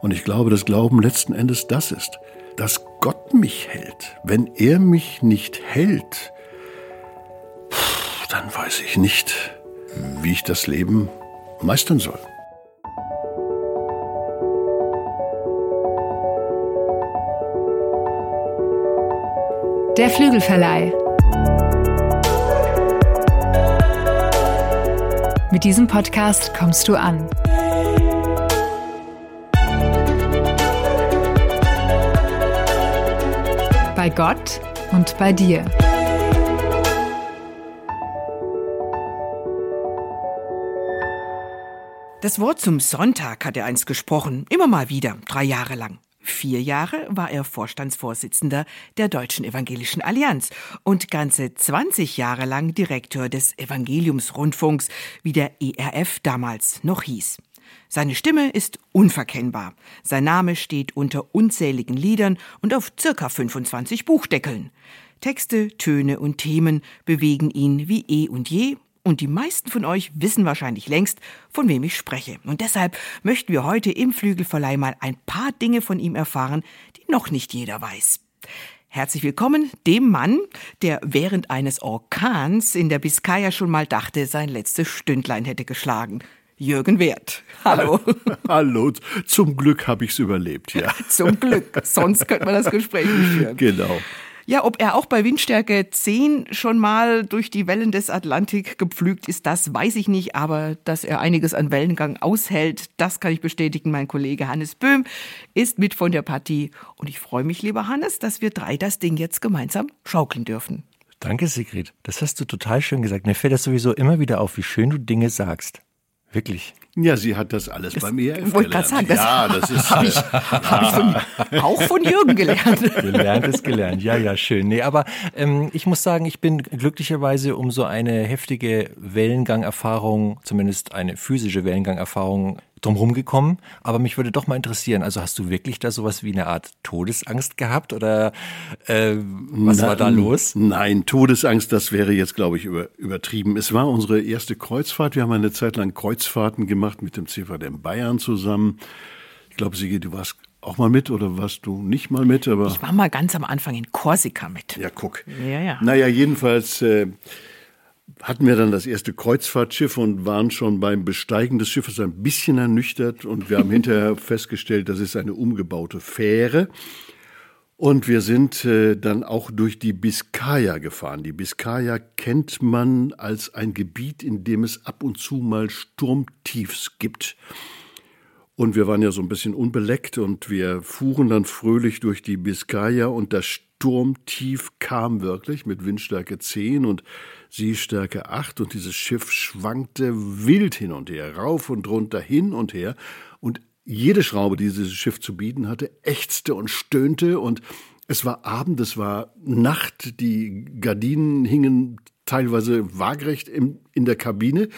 Und ich glaube, dass Glauben letzten Endes das ist, dass Gott mich hält. Wenn er mich nicht hält, dann weiß ich nicht, wie ich das Leben meistern soll. Der Flügelverleih. Mit diesem Podcast kommst du an. Bei Gott und bei dir. Das Wort zum Sonntag hat er einst gesprochen, immer mal wieder, drei Jahre lang. Vier Jahre war er Vorstandsvorsitzender der Deutschen Evangelischen Allianz und ganze 20 Jahre lang Direktor des Evangeliumsrundfunks, wie der ERF damals noch hieß. Seine Stimme ist unverkennbar. Sein Name steht unter unzähligen Liedern und auf circa 25 Buchdeckeln. Texte, Töne und Themen bewegen ihn wie eh und je und die meisten von euch wissen wahrscheinlich längst, von wem ich spreche. Und deshalb möchten wir heute im Flügelverleih mal ein paar Dinge von ihm erfahren, die noch nicht jeder weiß. Herzlich willkommen dem Mann, der während eines Orkans in der Biskaya schon mal dachte, sein letztes Stündlein hätte geschlagen. Jürgen Wert. Hallo. Hallo. Zum Glück habe ich es überlebt, ja. Zum Glück. Sonst könnte man das Gespräch nicht führen. Genau. Ja, ob er auch bei Windstärke 10 schon mal durch die Wellen des Atlantik gepflügt ist, das weiß ich nicht, aber dass er einiges an Wellengang aushält, das kann ich bestätigen. Mein Kollege Hannes Böhm ist mit von der Partie und ich freue mich, lieber Hannes, dass wir drei das Ding jetzt gemeinsam schaukeln dürfen. Danke, Sigrid. Das hast du total schön gesagt. Mir fällt das sowieso immer wieder auf, wie schön du Dinge sagst. Wirklich. Ja, sie hat das alles Das bei mir wollte gerade sagen, das ja, das ist habe ich, hab ich von, auch von Jürgen gelernt. Gelernt ist gelernt. Ja, ja, schön. Nee, aber ähm, ich muss sagen, ich bin glücklicherweise um so eine heftige Wellengangerfahrung, zumindest eine physische Wellengangerfahrung drumherum gekommen. Aber mich würde doch mal interessieren, also hast du wirklich da sowas wie eine Art Todesangst gehabt oder äh, was Na, war da los? Nein, Todesangst, das wäre jetzt, glaube ich, über, übertrieben. Es war unsere erste Kreuzfahrt. Wir haben eine Zeit lang Kreuzfahrten gemacht mit dem CVDM Bayern zusammen. Ich glaube, Sigi, du warst auch mal mit oder warst du nicht mal mit? Aber Ich war mal ganz am Anfang in Korsika mit. ja, guck. Ja, ja. Naja, jedenfalls äh, hatten wir dann das erste Kreuzfahrtschiff und waren schon beim Besteigen des Schiffes ein bisschen ernüchtert und wir haben hinterher festgestellt, das ist eine umgebaute Fähre. Und wir sind äh, dann auch durch die Biskaya gefahren. Die Biskaya kennt man als ein Gebiet, in dem es ab und zu mal Sturmtiefs gibt. Und wir waren ja so ein bisschen unbeleckt und wir fuhren dann fröhlich durch die Biskaya und das Sturmtief kam wirklich mit Windstärke 10 und Seestärke 8 und dieses Schiff schwankte wild hin und her, rauf und runter, hin und her. Und jede Schraube, die dieses Schiff zu bieten hatte, ächzte und stöhnte. Und es war Abend, es war Nacht, die Gardinen hingen teilweise waagrecht im, in der Kabine.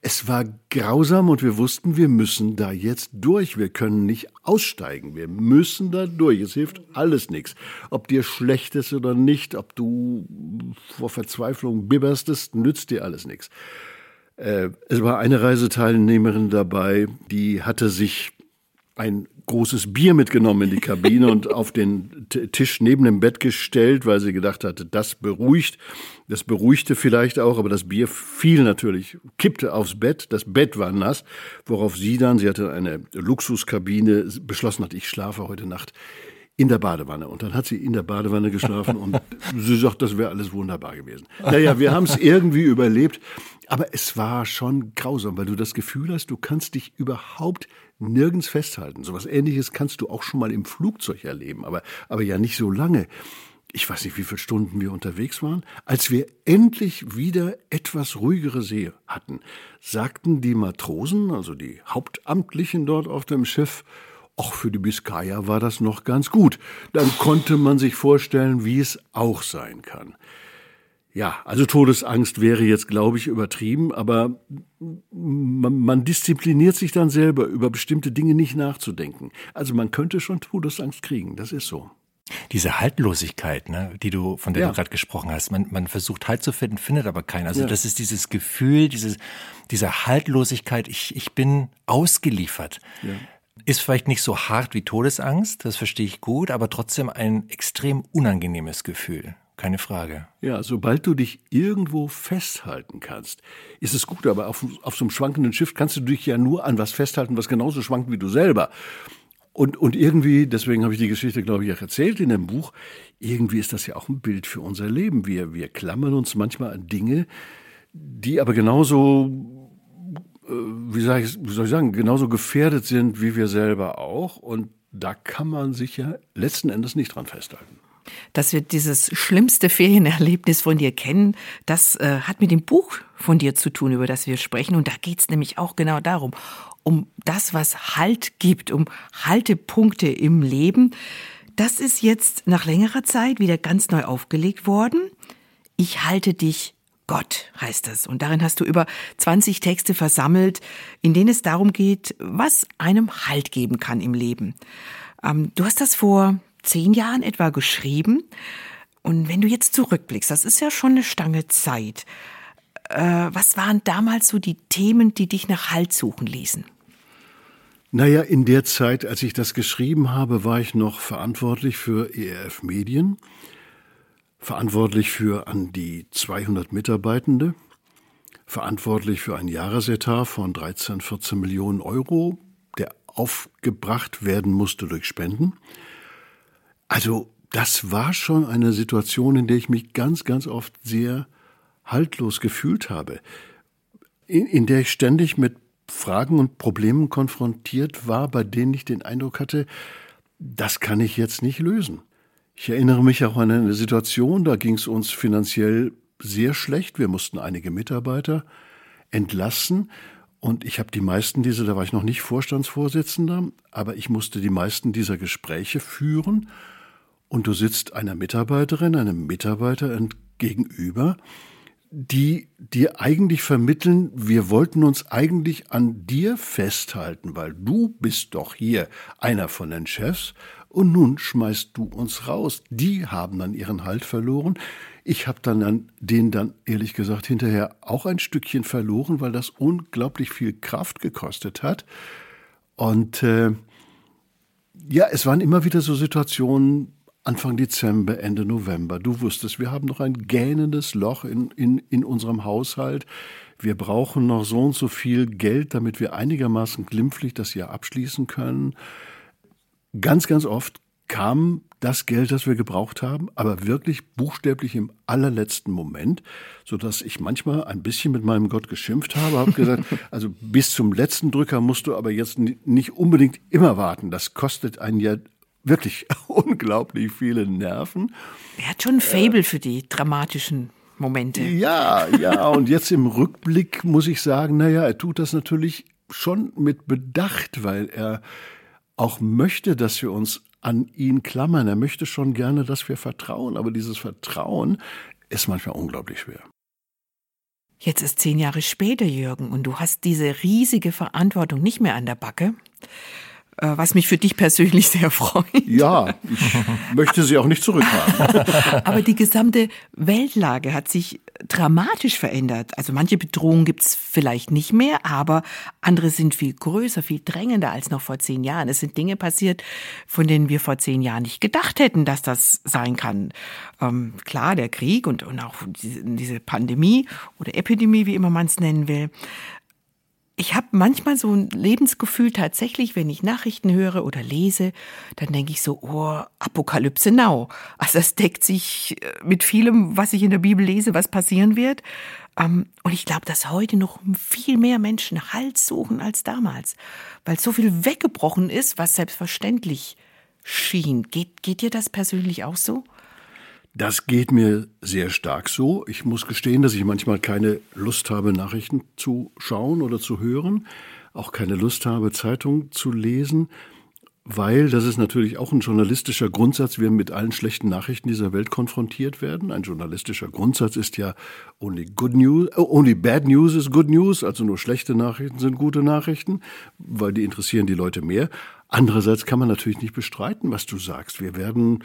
Es war grausam und wir wussten, wir müssen da jetzt durch. Wir können nicht aussteigen. Wir müssen da durch. Es hilft alles nichts. Ob dir schlecht ist oder nicht, ob du vor Verzweiflung bibberstest, nützt dir alles nichts. Äh, es war eine Reiseteilnehmerin dabei, die hatte sich ein großes Bier mitgenommen in die Kabine und auf den Tisch neben dem Bett gestellt, weil sie gedacht hatte, das beruhigt. Das beruhigte vielleicht auch, aber das Bier fiel natürlich, kippte aufs Bett. Das Bett war nass, worauf sie dann, sie hatte eine Luxuskabine, beschlossen hat, ich schlafe heute Nacht in der Badewanne. Und dann hat sie in der Badewanne geschlafen und sie sagt, das wäre alles wunderbar gewesen. Naja, wir haben es irgendwie überlebt. Aber es war schon grausam, weil du das Gefühl hast, du kannst dich überhaupt nirgends festhalten. Sowas ähnliches kannst du auch schon mal im Flugzeug erleben, aber, aber ja nicht so lange. Ich weiß nicht, wie viele Stunden wir unterwegs waren. Als wir endlich wieder etwas ruhigere See hatten, sagten die Matrosen, also die Hauptamtlichen dort auf dem Schiff, auch für die Biskaya war das noch ganz gut. Dann konnte man sich vorstellen, wie es auch sein kann. Ja, also Todesangst wäre jetzt, glaube ich, übertrieben, aber man, man diszipliniert sich dann selber, über bestimmte Dinge nicht nachzudenken. Also man könnte schon Todesangst kriegen, das ist so. Diese Haltlosigkeit, ne, die du, von der Ja. du gerade gesprochen hast, man, man versucht Halt zu finden, findet aber keinen. Also Ja. das ist dieses Gefühl, dieses, diese Haltlosigkeit, ich, ich bin ausgeliefert. Ist vielleicht nicht so hart wie Todesangst, das verstehe ich gut, aber trotzdem ein extrem unangenehmes Gefühl. Keine Frage. Ja, sobald du dich irgendwo festhalten kannst, ist es gut, aber auf, auf so einem schwankenden Schiff kannst du dich ja nur an was festhalten, was genauso schwankt wie du selber. Und, und irgendwie, deswegen habe ich die Geschichte, glaube ich, auch erzählt in dem Buch, irgendwie ist das ja auch ein Bild für unser Leben. Wir, wir klammern uns manchmal an Dinge, die aber genauso äh, wie soll, ich, wie soll ich sagen, genauso gefährdet sind wie wir selber auch. Und da kann man sich ja letzten Endes nicht dran festhalten. Dass wir dieses schlimmste Ferienerlebnis von dir kennen, das äh, hat mit dem Buch von dir zu tun, über das wir sprechen. Und da geht es nämlich auch genau darum, um das, was Halt gibt, um Haltepunkte im Leben. Das ist jetzt nach längerer Zeit wieder ganz neu aufgelegt worden. Ich halte dich Gott heißt es. Und darin hast du über 20 Texte versammelt, in denen es darum geht, was einem Halt geben kann im Leben. Ähm, du hast das vor zehn Jahren etwa geschrieben. Und wenn du jetzt zurückblickst, das ist ja schon eine Stange Zeit. Äh, was waren damals so die Themen, die dich nach Halt suchen ließen? Naja, in der Zeit, als ich das geschrieben habe, war ich noch verantwortlich für ERF Medien verantwortlich für an die 200 Mitarbeitende, verantwortlich für einen Jahresetat von 13, 14 Millionen Euro, der aufgebracht werden musste durch Spenden. Also das war schon eine Situation, in der ich mich ganz, ganz oft sehr haltlos gefühlt habe, in, in der ich ständig mit Fragen und Problemen konfrontiert war, bei denen ich den Eindruck hatte, das kann ich jetzt nicht lösen. Ich erinnere mich auch an eine Situation, da ging es uns finanziell sehr schlecht. Wir mussten einige Mitarbeiter entlassen und ich habe die meisten dieser, da war ich noch nicht Vorstandsvorsitzender, aber ich musste die meisten dieser Gespräche führen und du sitzt einer Mitarbeiterin, einem Mitarbeiter gegenüber, die dir eigentlich vermitteln, wir wollten uns eigentlich an dir festhalten, weil du bist doch hier einer von den Chefs und nun schmeißt du uns raus. Die haben dann ihren Halt verloren. Ich habe dann an den dann ehrlich gesagt hinterher auch ein Stückchen verloren, weil das unglaublich viel Kraft gekostet hat. Und äh, ja, es waren immer wieder so Situationen, Anfang Dezember, Ende November. Du wusstest, wir haben noch ein gähnendes Loch in, in, in unserem Haushalt. Wir brauchen noch so und so viel Geld, damit wir einigermaßen glimpflich das Jahr abschließen können ganz, ganz oft kam das Geld, das wir gebraucht haben, aber wirklich buchstäblich im allerletzten Moment, so dass ich manchmal ein bisschen mit meinem Gott geschimpft habe, habe gesagt, also bis zum letzten Drücker musst du aber jetzt nicht unbedingt immer warten. Das kostet einen ja wirklich unglaublich viele Nerven. Er hat schon ein Fable äh, für die dramatischen Momente. Ja, ja, und jetzt im Rückblick muss ich sagen, naja, er tut das natürlich schon mit Bedacht, weil er auch möchte, dass wir uns an ihn klammern. Er möchte schon gerne, dass wir vertrauen, aber dieses Vertrauen ist manchmal unglaublich schwer. Jetzt ist zehn Jahre später, Jürgen, und du hast diese riesige Verantwortung nicht mehr an der Backe. Äh, was mich für dich persönlich sehr freut. Ja, ich möchte sie auch nicht zurückhaben. Aber die gesamte Weltlage hat sich dramatisch verändert. Also manche Bedrohungen gibt es vielleicht nicht mehr, aber andere sind viel größer, viel drängender als noch vor zehn Jahren. Es sind Dinge passiert, von denen wir vor zehn Jahren nicht gedacht hätten, dass das sein kann. Ähm, klar, der Krieg und, und auch diese, diese Pandemie oder Epidemie, wie immer man es nennen will ich habe manchmal so ein Lebensgefühl tatsächlich, wenn ich Nachrichten höre oder lese, dann denke ich so, oh, Apokalypse now. Also es deckt sich äh, mit vielem, was ich in der Bibel lese, was passieren wird. Ähm, und ich glaube, dass heute noch viel mehr Menschen Halt suchen als damals, weil so viel weggebrochen ist, was selbstverständlich schien. Geht, geht dir das persönlich auch so? Das geht mir sehr stark so. Ich muss gestehen, dass ich manchmal keine Lust habe, Nachrichten zu schauen oder zu hören, auch keine Lust habe, Zeitungen zu lesen, weil das ist natürlich auch ein journalistischer Grundsatz, wir mit allen schlechten Nachrichten dieser Welt konfrontiert werden. Ein journalistischer Grundsatz ist ja only good news, oh, only bad news is good news, also nur schlechte Nachrichten sind gute Nachrichten, weil die interessieren die Leute mehr. Andererseits kann man natürlich nicht bestreiten, was du sagst. Wir werden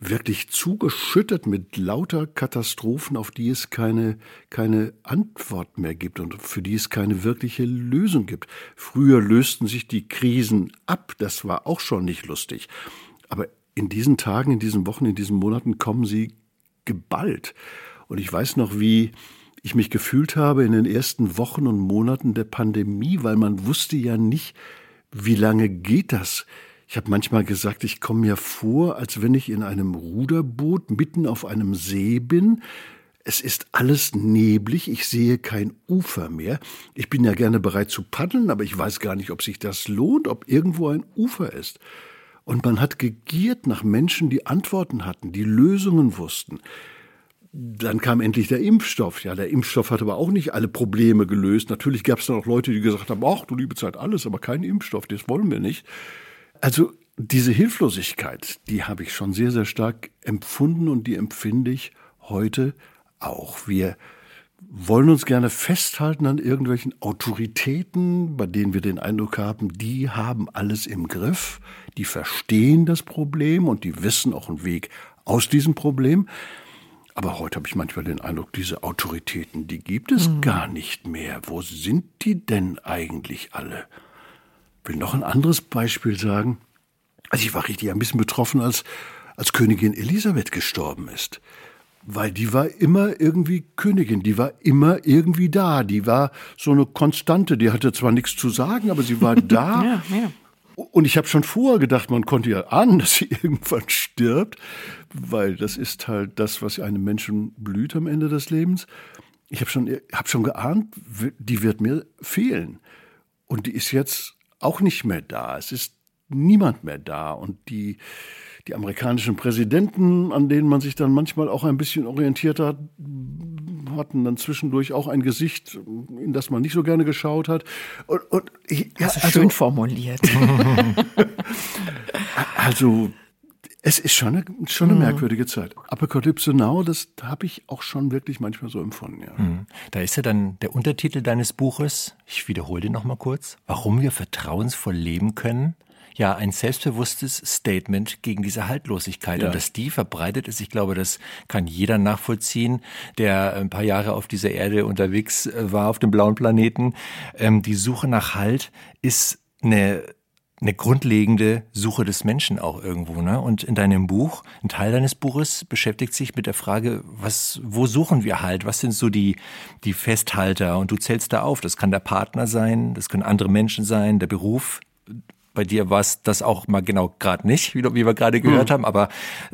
wirklich zugeschüttet mit lauter Katastrophen, auf die es keine, keine Antwort mehr gibt und für die es keine wirkliche Lösung gibt. Früher lösten sich die Krisen ab, das war auch schon nicht lustig. Aber in diesen Tagen, in diesen Wochen, in diesen Monaten kommen sie geballt. Und ich weiß noch, wie ich mich gefühlt habe in den ersten Wochen und Monaten der Pandemie, weil man wusste ja nicht, wie lange geht das? Ich habe manchmal gesagt, ich komme mir vor, als wenn ich in einem Ruderboot mitten auf einem See bin. Es ist alles neblig, ich sehe kein Ufer mehr. Ich bin ja gerne bereit zu paddeln, aber ich weiß gar nicht, ob sich das lohnt, ob irgendwo ein Ufer ist. Und man hat gegiert nach Menschen, die Antworten hatten, die Lösungen wussten. Dann kam endlich der Impfstoff. Ja, der Impfstoff hat aber auch nicht alle Probleme gelöst. Natürlich gab es dann auch Leute, die gesagt haben, ach, du liebe Zeit, alles, aber kein Impfstoff, das wollen wir nicht. Also diese Hilflosigkeit, die habe ich schon sehr, sehr stark empfunden und die empfinde ich heute auch. Wir wollen uns gerne festhalten an irgendwelchen Autoritäten, bei denen wir den Eindruck haben, die haben alles im Griff, die verstehen das Problem und die wissen auch einen Weg aus diesem Problem. Aber heute habe ich manchmal den Eindruck, diese Autoritäten, die gibt es mhm. gar nicht mehr. Wo sind die denn eigentlich alle? Will noch ein anderes Beispiel sagen. Also ich war richtig ein bisschen betroffen, als, als Königin Elisabeth gestorben ist. Weil die war immer irgendwie Königin, die war immer irgendwie da, die war so eine Konstante, die hatte zwar nichts zu sagen, aber sie war da. ja, ja. Und ich habe schon vorher gedacht, man konnte ja ahnen, dass sie irgendwann stirbt, weil das ist halt das, was einem Menschen blüht am Ende des Lebens. Ich habe schon, hab schon geahnt, die wird mir fehlen. Und die ist jetzt auch nicht mehr da. Es ist niemand mehr da. Und die, die amerikanischen Präsidenten, an denen man sich dann manchmal auch ein bisschen orientiert hat, hatten dann zwischendurch auch ein Gesicht, in das man nicht so gerne geschaut hat. Und, und ja, also, schön formuliert. also es ist schon eine, schon eine mhm. merkwürdige Zeit. Apokalypse Now, das habe ich auch schon wirklich manchmal so empfunden. Ja. Mhm. Da ist ja dann der Untertitel deines Buches, ich wiederhole den nochmal kurz, warum wir vertrauensvoll leben können. Ja, ein selbstbewusstes Statement gegen diese Haltlosigkeit. Ja. Und dass die verbreitet ist, ich glaube, das kann jeder nachvollziehen, der ein paar Jahre auf dieser Erde unterwegs äh, war, auf dem blauen Planeten. Ähm, die Suche nach Halt ist eine eine grundlegende Suche des Menschen auch irgendwo. Ne? Und in deinem Buch, ein Teil deines Buches beschäftigt sich mit der Frage, was, wo suchen wir halt? Was sind so die, die Festhalter? Und du zählst da auf. Das kann der Partner sein, das können andere Menschen sein, der Beruf. Bei dir war es das auch mal genau gerade nicht, wie, wie wir gerade gehört mhm. haben, aber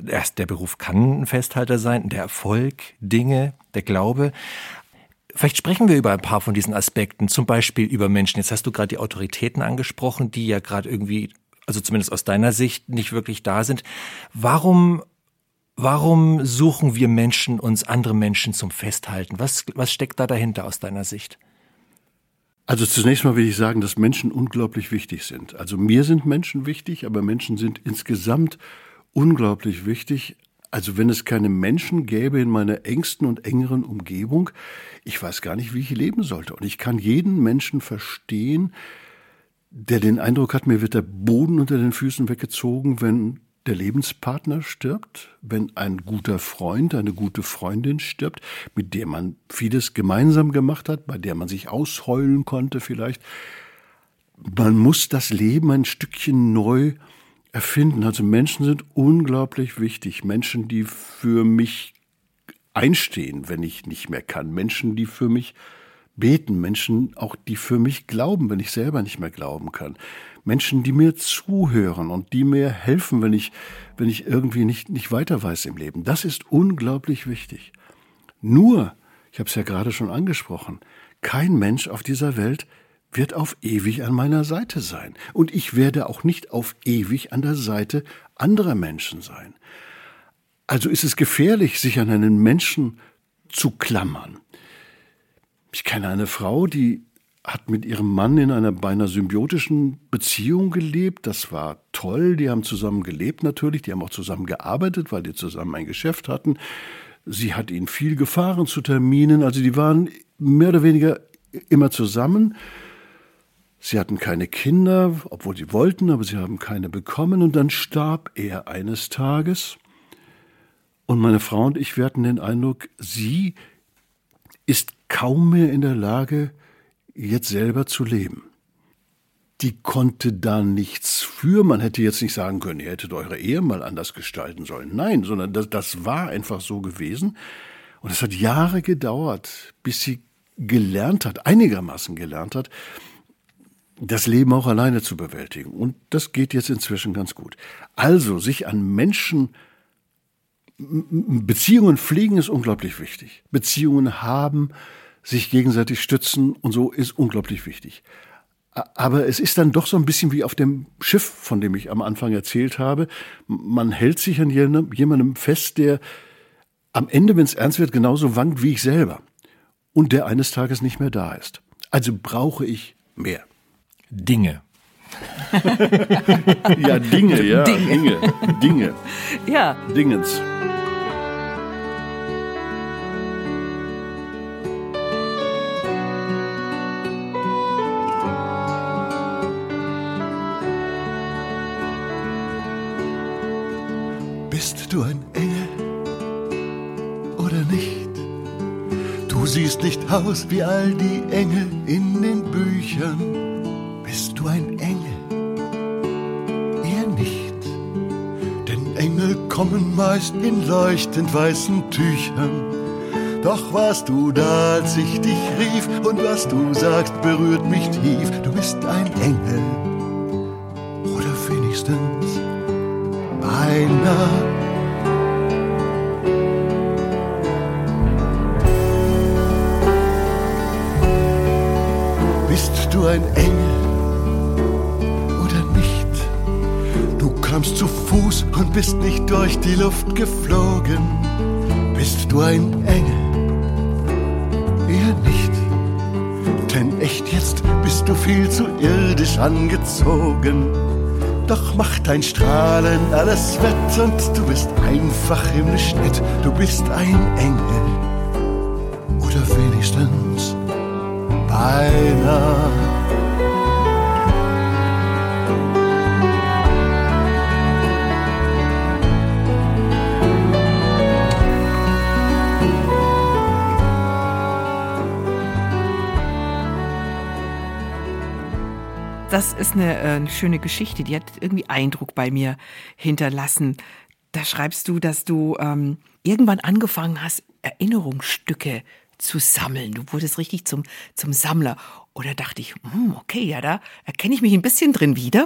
erst der Beruf kann ein Festhalter sein, der Erfolg, Dinge, der Glaube. Vielleicht sprechen wir über ein paar von diesen Aspekten, zum Beispiel über Menschen. Jetzt hast du gerade die Autoritäten angesprochen, die ja gerade irgendwie, also zumindest aus deiner Sicht, nicht wirklich da sind. Warum Warum suchen wir Menschen uns andere Menschen zum Festhalten? Was, was steckt da dahinter aus deiner Sicht? Also zunächst mal will ich sagen, dass Menschen unglaublich wichtig sind. Also mir sind Menschen wichtig, aber Menschen sind insgesamt unglaublich wichtig. Also wenn es keine Menschen gäbe in meiner engsten und engeren Umgebung, ich weiß gar nicht, wie ich leben sollte. Und ich kann jeden Menschen verstehen, der den Eindruck hat, mir wird der Boden unter den Füßen weggezogen, wenn der Lebenspartner stirbt, wenn ein guter Freund, eine gute Freundin stirbt, mit der man vieles gemeinsam gemacht hat, bei der man sich ausheulen konnte vielleicht. Man muss das Leben ein Stückchen neu erfinden. Also Menschen sind unglaublich wichtig. Menschen, die für mich einstehen, wenn ich nicht mehr kann. Menschen, die für mich beten. Menschen auch, die für mich glauben, wenn ich selber nicht mehr glauben kann. Menschen, die mir zuhören und die mir helfen, wenn ich, wenn ich irgendwie nicht, nicht weiter weiß im Leben. Das ist unglaublich wichtig. Nur, ich habe es ja gerade schon angesprochen, kein Mensch auf dieser Welt wird auf ewig an meiner Seite sein. Und ich werde auch nicht auf ewig an der Seite anderer Menschen sein. Also ist es gefährlich, sich an einen Menschen zu klammern. Ich kenne eine Frau, die hat mit ihrem Mann in einer beinahe symbiotischen Beziehung gelebt. Das war toll. Die haben zusammen gelebt natürlich. Die haben auch zusammen gearbeitet, weil die zusammen ein Geschäft hatten. Sie hat ihn viel gefahren zu Terminen. Also die waren mehr oder weniger immer zusammen. Sie hatten keine Kinder, obwohl sie wollten, aber sie haben keine bekommen. Und dann starb er eines Tages. Und meine Frau und ich, wir hatten den Eindruck, sie ist kaum mehr in der Lage, jetzt selber zu leben. Die konnte da nichts für. Man hätte jetzt nicht sagen können, ihr hättet eure Ehe mal anders gestalten sollen. Nein, sondern das, das war einfach so gewesen. Und es hat Jahre gedauert, bis sie gelernt hat, einigermaßen gelernt hat, das Leben auch alleine zu bewältigen. Und das geht jetzt inzwischen ganz gut. Also, sich an Menschen Beziehungen pflegen ist unglaublich wichtig. Beziehungen haben, sich gegenseitig stützen und so ist unglaublich wichtig. Aber es ist dann doch so ein bisschen wie auf dem Schiff, von dem ich am Anfang erzählt habe. Man hält sich an jemandem fest, der am Ende, wenn es ernst wird, genauso wankt wie ich selber. Und der eines Tages nicht mehr da ist. Also brauche ich mehr. Dinge. ja, Dinge, ja. Dinge. Dinge. Dinge. Ja. Dingens. Bist du ein Engel oder nicht? Du siehst nicht aus wie all die Engel in den Büchern. Kommen meist in leuchtend weißen Tüchern. Doch warst du da, als ich dich rief, und was du sagst, berührt mich tief. Du bist ein Engel. Oder wenigstens einer. Bist du ein Engel kamst zu Fuß und bist nicht durch die Luft geflogen. Bist du ein Engel? Eher nicht. Denn echt jetzt bist du viel zu irdisch angezogen. Doch macht dein Strahlen alles wett und du bist einfach im Schnitt. Du bist ein Engel. Oder wenigstens beinahe. Das ist eine, äh, eine schöne Geschichte, die hat irgendwie Eindruck bei mir hinterlassen. Da schreibst du, dass du ähm, irgendwann angefangen hast, Erinnerungsstücke zu sammeln. Du wurdest richtig zum, zum Sammler. Oder dachte ich, hm, okay, ja, da erkenne ich mich ein bisschen drin wieder.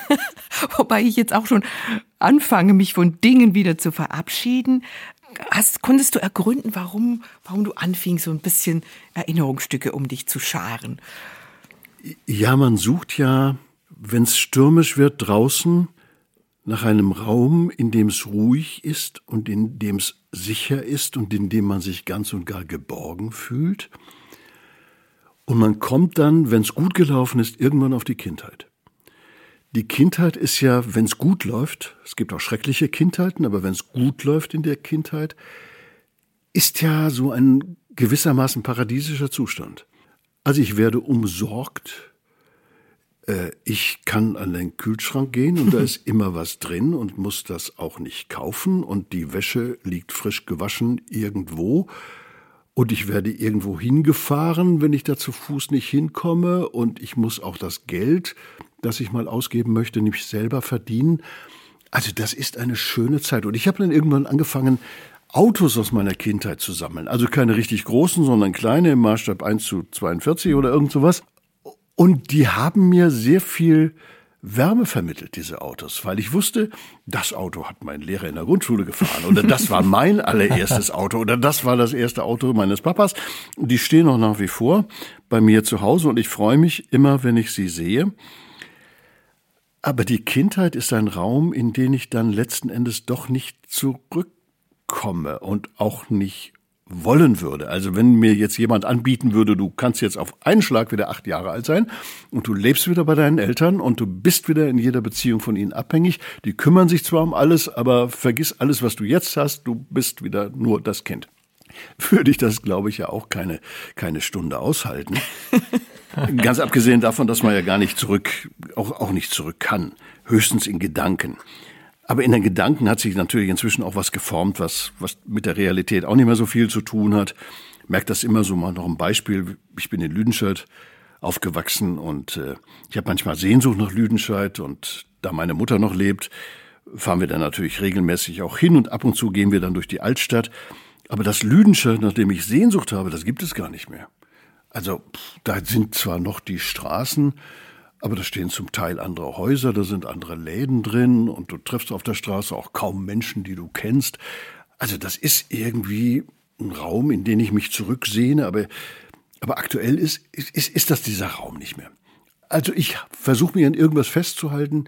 Wobei ich jetzt auch schon anfange, mich von Dingen wieder zu verabschieden. Hast, konntest du ergründen, warum, warum du anfingst, so ein bisschen Erinnerungsstücke um dich zu scharen? Ja, man sucht ja, wenn es stürmisch wird draußen, nach einem Raum, in dem es ruhig ist und in dem es sicher ist und in dem man sich ganz und gar geborgen fühlt. Und man kommt dann, wenn es gut gelaufen ist, irgendwann auf die Kindheit. Die Kindheit ist ja, wenn es gut läuft, es gibt auch schreckliche Kindheiten, aber wenn es gut läuft in der Kindheit, ist ja so ein gewissermaßen paradiesischer Zustand. Also ich werde umsorgt, äh, ich kann an den Kühlschrank gehen und da ist immer was drin und muss das auch nicht kaufen. Und die Wäsche liegt frisch gewaschen irgendwo. Und ich werde irgendwo hingefahren, wenn ich da zu Fuß nicht hinkomme. Und ich muss auch das Geld, das ich mal ausgeben möchte, nicht selber verdienen. Also das ist eine schöne Zeit. Und ich habe dann irgendwann angefangen, Autos aus meiner Kindheit zu sammeln. Also keine richtig großen, sondern kleine im Maßstab 1 zu 42 oder irgend sowas. Und die haben mir sehr viel Wärme vermittelt, diese Autos, weil ich wusste, das Auto hat mein Lehrer in der Grundschule gefahren oder das war mein allererstes Auto oder das war das erste Auto meines Papas. Die stehen auch nach wie vor bei mir zu Hause und ich freue mich immer, wenn ich sie sehe. Aber die Kindheit ist ein Raum, in den ich dann letzten Endes doch nicht zurückkomme und auch nicht wollen würde. Also wenn mir jetzt jemand anbieten würde, du kannst jetzt auf einen Schlag wieder acht Jahre alt sein und du lebst wieder bei deinen Eltern und du bist wieder in jeder Beziehung von ihnen abhängig. Die kümmern sich zwar um alles, aber vergiss alles, was du jetzt hast. Du bist wieder nur das Kind. Würde ich das, glaube ich, ja auch keine, keine Stunde aushalten. Ganz abgesehen davon, dass man ja gar nicht zurück, auch, auch nicht zurück kann. Höchstens in Gedanken. Aber in den Gedanken hat sich natürlich inzwischen auch was geformt, was, was mit der Realität auch nicht mehr so viel zu tun hat. Merkt das immer so mal noch ein Beispiel. Ich bin in Lüdenscheid aufgewachsen und äh, ich habe manchmal Sehnsucht nach Lüdenscheid und da meine Mutter noch lebt, fahren wir dann natürlich regelmäßig auch hin und ab und zu gehen wir dann durch die Altstadt. Aber das Lüdenscheid, nach dem ich Sehnsucht habe, das gibt es gar nicht mehr. Also da sind zwar noch die Straßen, aber da stehen zum Teil andere Häuser, da sind andere Läden drin und du triffst auf der Straße auch kaum Menschen, die du kennst. Also das ist irgendwie ein Raum, in den ich mich zurücksehne, aber, aber aktuell ist, ist, ist das dieser Raum nicht mehr. Also ich versuche mich an irgendwas festzuhalten,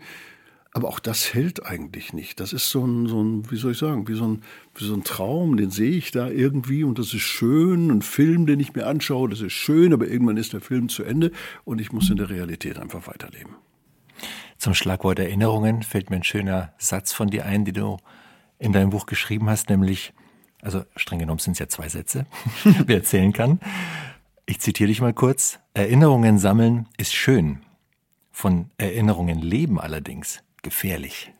aber auch das hält eigentlich nicht. Das ist so ein, so ein wie soll ich sagen, wie so, ein, wie so ein Traum, den sehe ich da irgendwie und das ist schön. Ein Film, den ich mir anschaue, das ist schön, aber irgendwann ist der Film zu Ende und ich muss in der Realität einfach weiterleben. Zum Schlagwort Erinnerungen fällt mir ein schöner Satz von dir ein, den du in deinem Buch geschrieben hast, nämlich, also streng genommen sind es ja zwei Sätze, wer erzählen kann. Ich zitiere dich mal kurz. Erinnerungen sammeln ist schön. Von Erinnerungen leben allerdings gefährlich.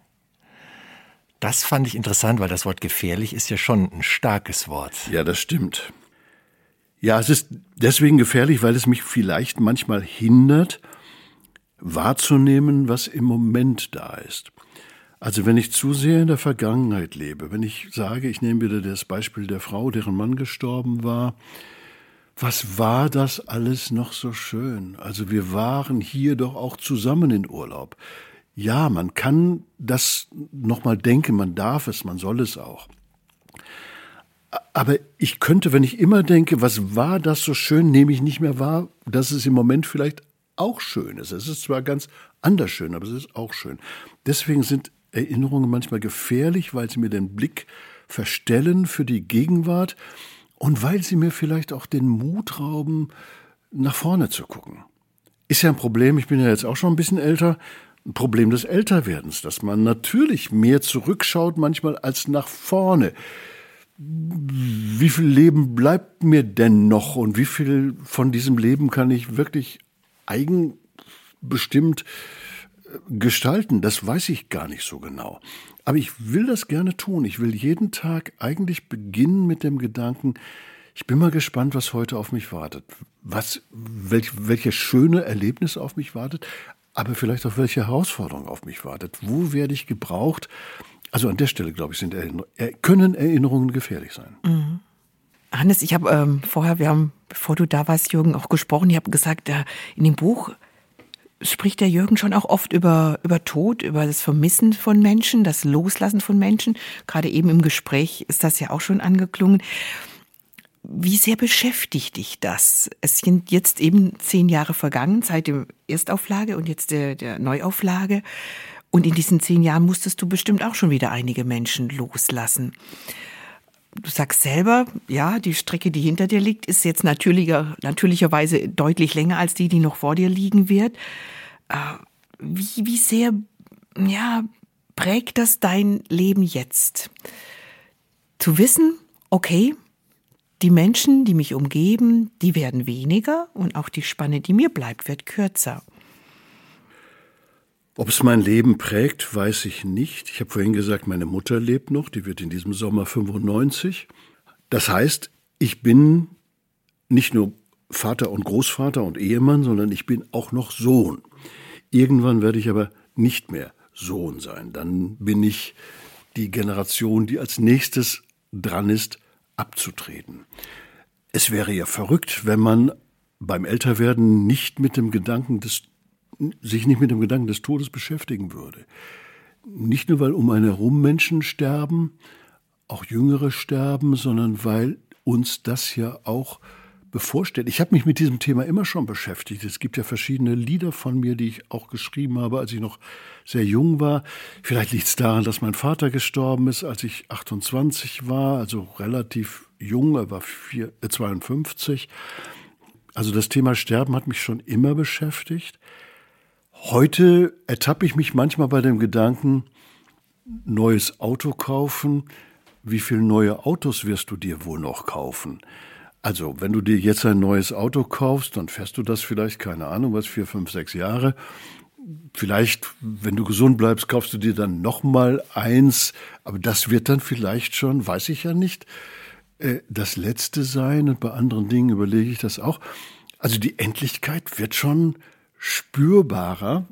Das fand ich interessant, weil das Wort gefährlich ist ja schon ein starkes Wort. Ja, das stimmt. Ja, es ist deswegen gefährlich, weil es mich vielleicht manchmal hindert, wahrzunehmen, was im Moment da ist. Also wenn ich zu sehr in der Vergangenheit lebe, wenn ich sage, ich nehme wieder das Beispiel der Frau, deren Mann gestorben war, was war das alles noch so schön? Also wir waren hier doch auch zusammen in Urlaub. Ja, man kann das nochmal denken, man darf es, man soll es auch. Aber ich könnte, wenn ich immer denke, was war das so schön, nehme ich nicht mehr wahr, dass es im Moment vielleicht auch schön ist. Es ist zwar ganz anders schön, aber es ist auch schön. Deswegen sind Erinnerungen manchmal gefährlich, weil sie mir den Blick verstellen für die Gegenwart und weil sie mir vielleicht auch den Mut rauben, nach vorne zu gucken. Ist ja ein Problem, ich bin ja jetzt auch schon ein bisschen älter, ein Problem des Älterwerdens, dass man natürlich mehr zurückschaut manchmal als nach vorne. Wie viel Leben bleibt mir denn noch und wie viel von diesem Leben kann ich wirklich eigenbestimmt äh, gestalten? Das weiß ich gar nicht so genau. Aber ich will das gerne tun. Ich will jeden Tag eigentlich beginnen mit dem Gedanken, ich bin mal gespannt, was heute auf mich wartet. Was, welch, welche schöne Erlebnis auf mich wartet, aber vielleicht auch welche Herausforderung auf mich wartet. Wo werde ich gebraucht? Also an der Stelle, glaube ich, sind Erinner können Erinnerungen gefährlich sein. Mhm. Hannes, ich habe ähm, vorher, wir haben, bevor du da warst, Jürgen, auch gesprochen. Ich habe gesagt, äh, in dem Buch spricht der Jürgen schon auch oft über, über Tod, über das Vermissen von Menschen, das Loslassen von Menschen. Gerade eben im Gespräch ist das ja auch schon angeklungen. Wie sehr beschäftigt dich das? Es sind jetzt eben zehn Jahre vergangen seit der Erstauflage und jetzt der, der Neuauflage. Und in diesen zehn Jahren musstest du bestimmt auch schon wieder einige Menschen loslassen. Du sagst selber, ja, die Strecke, die hinter dir liegt, ist jetzt natürlicher, natürlicherweise deutlich länger als die, die noch vor dir liegen wird. Äh, wie, wie sehr, ja, prägt das dein Leben jetzt? Zu wissen, okay, die Menschen, die mich umgeben, die werden weniger und auch die Spanne, die mir bleibt, wird kürzer. Ob es mein Leben prägt, weiß ich nicht. Ich habe vorhin gesagt, meine Mutter lebt noch, die wird in diesem Sommer 95. Das heißt, ich bin nicht nur Vater und Großvater und Ehemann, sondern ich bin auch noch Sohn. Irgendwann werde ich aber nicht mehr Sohn sein. Dann bin ich die Generation, die als nächstes dran ist, abzutreten. Es wäre ja verrückt, wenn man beim Älterwerden nicht mit dem Gedanken des, sich nicht mit dem Gedanken des Todes beschäftigen würde. Nicht nur, weil um einen herum Menschen sterben, auch Jüngere sterben, sondern weil uns das ja auch bevorsteht. Ich habe mich mit diesem Thema immer schon beschäftigt. Es gibt ja verschiedene Lieder von mir, die ich auch geschrieben habe, als ich noch sehr jung war. Vielleicht liegt es daran, dass mein Vater gestorben ist, als ich 28 war, also relativ jung, er war vier, äh 52. Also das Thema Sterben hat mich schon immer beschäftigt. Heute ertappe ich mich manchmal bei dem Gedanken, neues Auto kaufen. Wie viele neue Autos wirst du dir wohl noch kaufen? Also, wenn du dir jetzt ein neues Auto kaufst, dann fährst du das vielleicht, keine Ahnung, was, vier, fünf, sechs Jahre. vielleicht, wenn du gesund bleibst, kaufst du dir dann noch mal eins, aber das wird dann vielleicht schon, weiß ich ja nicht, äh, das letzte sein und bei anderen Dingen überlege ich das auch. Also die Endlichkeit wird schon spürbarer,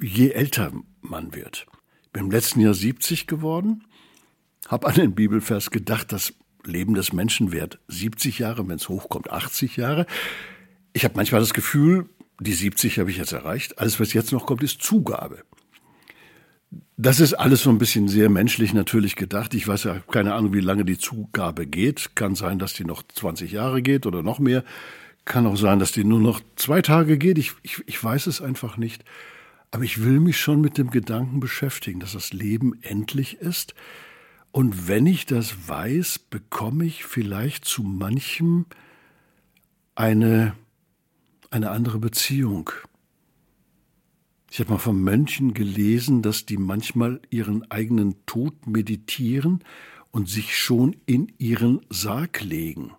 je älter man wird. Ich bin im letzten Jahr 70 geworden, habe an den Bibelvers gedacht, das Leben des Menschen währt 70 Jahre, wenn es hochkommt 80 Jahre. Ich habe manchmal das Gefühl, die 70 habe ich jetzt erreicht. Alles, was jetzt noch kommt, ist Zugabe. Das ist alles so ein bisschen sehr menschlich natürlich gedacht. Ich weiß ja keine Ahnung, wie lange die Zugabe geht. Kann sein, dass die noch 20 Jahre geht oder noch mehr. Kann auch sein, dass die nur noch zwei Tage geht. Ich, ich, ich weiß es einfach nicht. Aber ich will mich schon mit dem Gedanken beschäftigen, dass das Leben endlich ist. Und wenn ich das weiß, bekomme ich vielleicht zu manchem eine eine andere Beziehung. Ich habe mal von Mönchen gelesen, dass die manchmal ihren eigenen Tod meditieren und sich schon in ihren Sarg legen.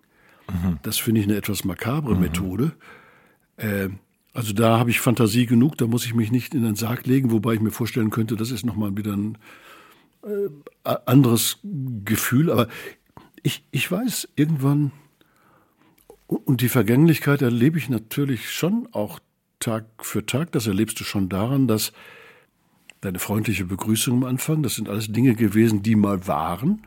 Mhm. Das finde ich eine etwas makabre mhm. Methode. Äh, also da habe ich Fantasie genug, da muss ich mich nicht in den Sarg legen, wobei ich mir vorstellen könnte, das ist nochmal wieder ein äh, anderes Gefühl. Aber ich, ich weiß, irgendwann und die Vergänglichkeit erlebe ich natürlich schon auch Tag für Tag. Das erlebst du schon daran, dass deine freundliche Begrüßung am Anfang, das sind alles Dinge gewesen, die mal waren.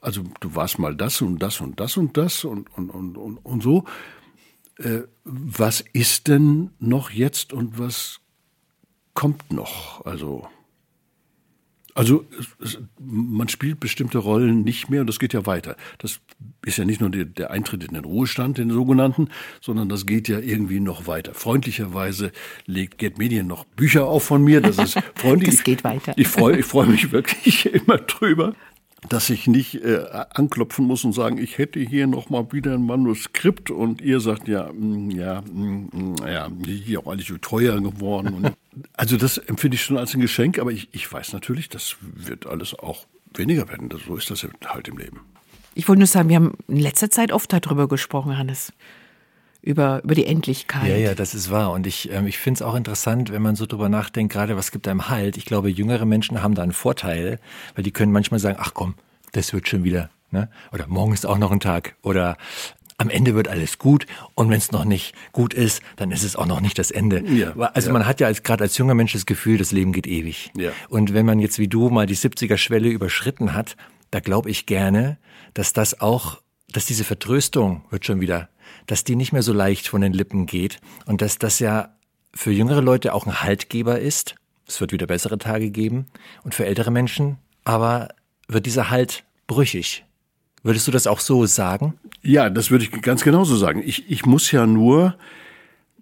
Also du warst mal das und das und das und das und, und, und, und, und so. Äh, was ist denn noch jetzt und was kommt noch? Also also man spielt bestimmte Rollen nicht mehr und das geht ja weiter. Das ist ja nicht nur der, der, Eintritt in den Ruhestand, den sogenannten, sondern das geht ja irgendwie noch weiter. Freundlicherweise legt Get Medien noch Bücher auf von mir. Das ist freundlich. Das geht weiter. Ich, ich freue ich freu mich wirklich immer drüber dass ich nicht äh, anklopfen muss und sagen, ich hätte hier noch mal wieder ein Manuskript und ihr sagt ja, mh, mm, ja, mh, mm, mm, ja, hier auch alles so teuer geworden. Und, also das empfinde ich schon als ein Geschenk, aber ich, ich weiß natürlich, das wird alles auch weniger werden. So ist das halt im Leben. Ich wollte nur sagen, wir haben in letzter Zeit oft darüber gesprochen, Hannes über, über die Endlichkeit. Ja, ja, das ist wahr. Und ich, ähm, ich finde es auch interessant, wenn man so drüber nachdenkt, gerade was gibt einem Halt. Ich glaube, jüngere Menschen haben da einen Vorteil, weil die können manchmal sagen, ach komm, das wird schon wieder. Ne? Oder morgen ist auch noch ein Tag. Oder am Ende wird alles gut und wenn es noch nicht gut ist, dann ist es auch noch nicht das Ende. Ja, also ja. man hat ja als, gerade als junger Mensch das Gefühl, das Leben geht ewig. Ja. Und wenn man jetzt wie du mal die 70er-Schwelle überschritten hat, da glaube ich gerne, dass das auch, dass diese Vertröstung wird schon wieder dass die nicht mehr so leicht von den Lippen geht und dass das ja für jüngere Leute auch ein Haltgeber ist. Es wird wieder bessere Tage geben und für ältere Menschen, aber wird dieser Halt brüchig. Würdest du das auch so sagen? Ja, das würde ich ganz genauso sagen. Ich, ich muss ja nur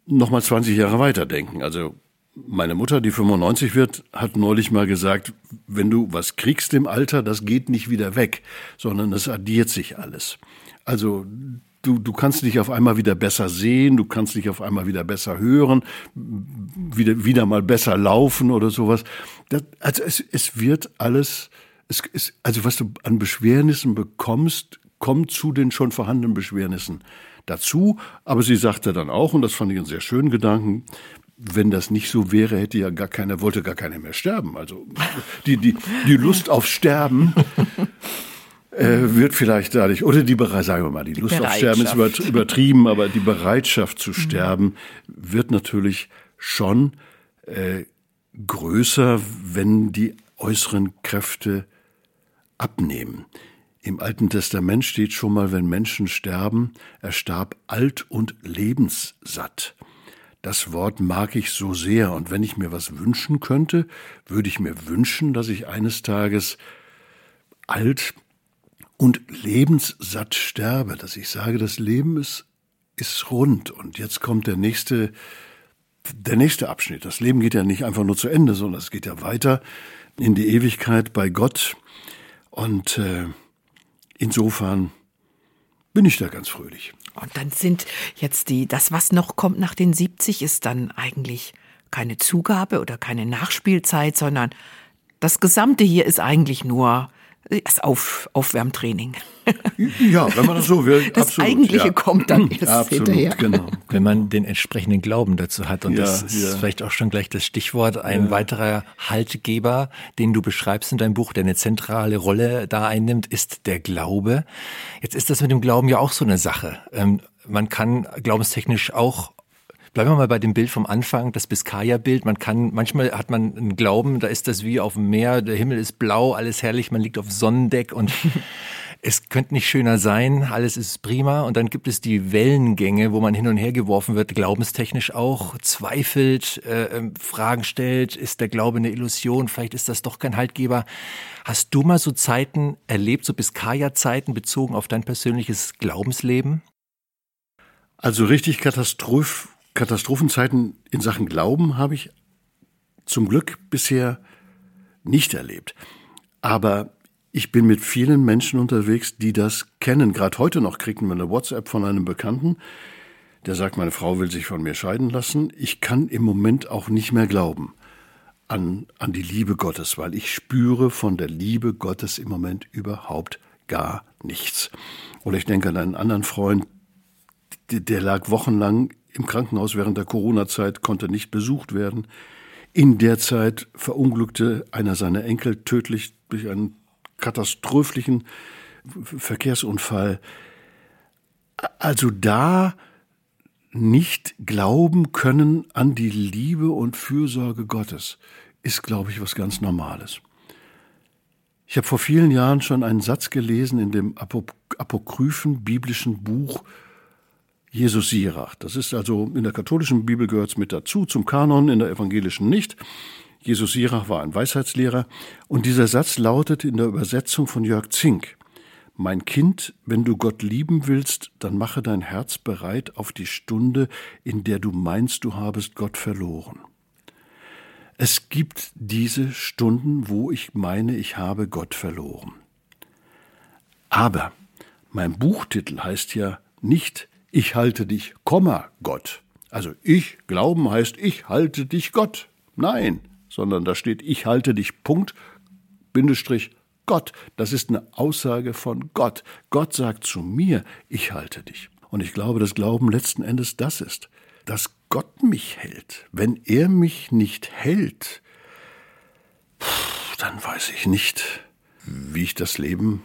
noch mal 20 Jahre weiterdenken. Also meine Mutter, die 95 wird, hat neulich mal gesagt, wenn du was kriegst im Alter, das geht nicht wieder weg, sondern es addiert sich alles. Also du, du kannst dich auf einmal wieder besser sehen, du kannst dich auf einmal wieder besser hören, wieder, wieder mal besser laufen oder sowas. Das, also es, es wird alles, es, es, also was du an Beschwernissen bekommst, kommt zu den schon vorhandenen Beschwernissen dazu. Aber sie sagte dann auch, und das fand ich einen sehr schönen Gedanken, wenn das nicht so wäre, hätte ja gar keiner, wollte gar keiner mehr sterben. Also die, die, die Lust auf Sterben äh, wird vielleicht dadurch, oder die Bereitschaft, sagen wir mal, die, die Lust auf Sterben ist übertrieben, aber die Bereitschaft zu sterben wird natürlich schon äh, größer, wenn die äußeren Kräfte abnehmen. Im Alten Testament steht schon mal, wenn Menschen sterben, er starb alt und lebenssatt. Das Wort mag ich so sehr, und wenn ich mir was wünschen könnte, würde ich mir wünschen, dass ich eines Tages alt und lebenssatt sterbe, dass ich sage, das Leben ist, ist rund und jetzt kommt der nächste, der nächste Abschnitt. Das Leben geht ja nicht einfach nur zu Ende, sondern es geht ja weiter in die Ewigkeit bei Gott und äh, insofern bin ich da ganz fröhlich. Und dann sind jetzt die, das, was noch kommt nach den 70, ist dann eigentlich keine Zugabe oder keine Nachspielzeit, sondern das Gesamte hier ist eigentlich nur Das Auf, Aufwärmtraining. Ja, wenn man das so will. Das absolut, Eigentliche ja. kommt dann erst Absolut, hinterher. genau. Wenn man den entsprechenden Glauben dazu hat. Und Ja, das ist ja. vielleicht auch schon gleich das Stichwort. Ein weiterer Haltgeber, den du beschreibst in deinem Buch, der eine zentrale Rolle da einnimmt, ist der Glaube. Jetzt ist das mit dem Glauben ja auch so eine Sache. Ähm, man kann glaubenstechnisch auch Bleiben wir mal bei dem Bild vom Anfang, das Biskaya-Bild. Man kann, manchmal hat man einen Glauben, da ist das wie auf dem Meer, der Himmel ist blau, alles herrlich, man liegt auf Sonnendeck und es könnte nicht schöner sein, alles ist prima. Und dann gibt es die Wellengänge, wo man hin und her geworfen wird, glaubenstechnisch auch, zweifelt, äh, ähm, Fragen stellt, ist der Glaube eine Illusion, vielleicht ist das doch kein Haltgeber. Hast du mal so Zeiten erlebt, so Biskaya-Zeiten bezogen auf dein persönliches Glaubensleben? Also richtig Katastroph Katastrophenzeiten in Sachen Glauben habe ich zum Glück bisher nicht erlebt. Aber ich bin mit vielen Menschen unterwegs, die das kennen. Gerade heute noch kriegen wir eine WhatsApp von einem Bekannten, der sagt, meine Frau will sich von mir scheiden lassen. Ich kann im Moment auch nicht mehr glauben an, an die Liebe Gottes, weil ich spüre von der Liebe Gottes im Moment überhaupt gar nichts. Oder ich denke an einen anderen Freund, der, lag wochenlang im Krankenhaus während der Corona-Zeit, konnte nicht besucht werden. In der Zeit verunglückte einer seiner Enkel tödlich durch einen katastrophischen Verkehrsunfall. Also da nicht glauben können an die Liebe und Fürsorge Gottes, ist, glaube ich, was ganz Normales. Ich habe vor vielen Jahren schon einen Satz gelesen in dem apokryphen biblischen Buch Jesus Sirach. Das ist also in der katholischen Bibel gehört es mit dazu, zum Kanon, in der evangelischen nicht. Jesus Sirach war ein Weisheitslehrer und dieser Satz lautet in der Übersetzung von Jörg Zink. Mein Kind, wenn du Gott lieben willst, dann mache dein Herz bereit auf die Stunde, in der du meinst, du habest Gott verloren. Es gibt diese Stunden, wo ich meine, ich habe Gott verloren. Aber mein Buchtitel heißt ja nicht ich halte dich, Komma, Gott. Also ich glauben heißt ich halte dich Gott. Nein, sondern da steht ich halte dich Punkt, Bindestrich Gott. Das ist eine Aussage von Gott. Gott sagt zu mir, ich halte dich. Und ich glaube, dass Glauben letzten Endes das ist, dass Gott mich hält. Wenn er mich nicht hält, dann weiß ich nicht, wie ich das Leben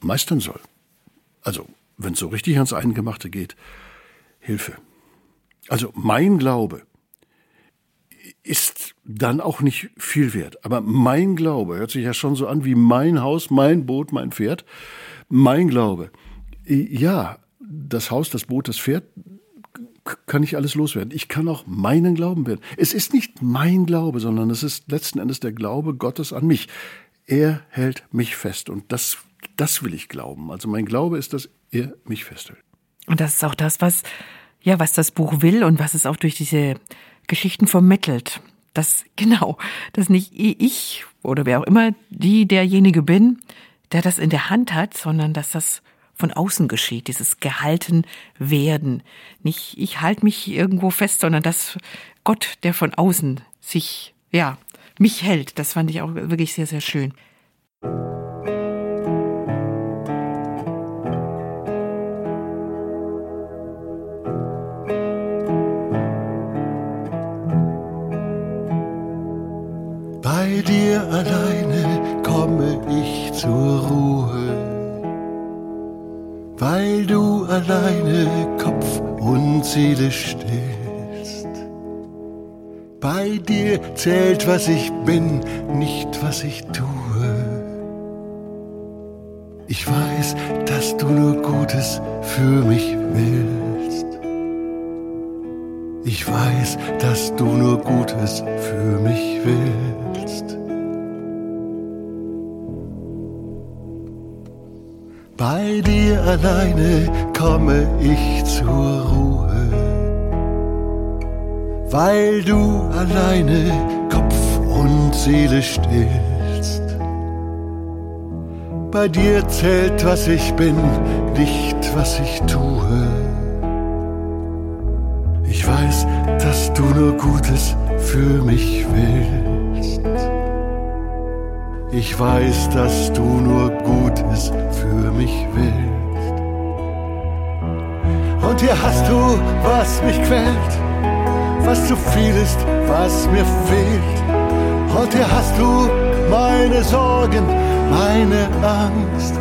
meistern soll. Also wenn es so richtig ans Eingemachte geht, Hilfe. Also mein Glaube ist dann auch nicht viel wert. Aber mein Glaube hört sich ja schon so an wie mein Haus, mein Boot, mein Pferd. Mein Glaube. Ja, das Haus, das Boot, das Pferd, kann ich alles loswerden. Ich kann auch meinen Glauben werden. Es ist nicht mein Glaube, sondern es ist letzten Endes der Glaube Gottes an mich. Er hält mich fest und das, das will ich glauben. Also mein Glaube ist, dass er mich festhält. Und das ist auch das, was, ja, was das Buch will und was es auch durch diese Geschichten vermittelt. Das, genau, dass nicht ich oder wer auch immer die derjenige bin, der das in der Hand hat, sondern dass das von außen geschieht, dieses gehalten werden. Nicht ich halte mich irgendwo fest, sondern dass Gott, der von außen sich, ja, mich hält. Das fand ich auch wirklich sehr, sehr schön. Bei dir alleine komme ich zur Ruhe, weil du alleine Kopf und Seele stillst. Bei dir zählt, was ich bin, nicht was ich tue. Ich weiß, dass du nur Gutes für mich willst. Ich weiß, dass du nur Gutes für mich willst. Bei dir alleine komme ich zur Ruhe, weil du alleine Kopf und Seele stillst. Bei dir zählt, was ich bin, nicht was ich tue. Ich weiß, dass du nur Gutes für mich willst. Ich weiß, dass du nur Gutes für mich willst. Und hier hast du, was mich quält, was zu viel ist, was mir fehlt. Und hier hast du meine Sorgen, meine Angst.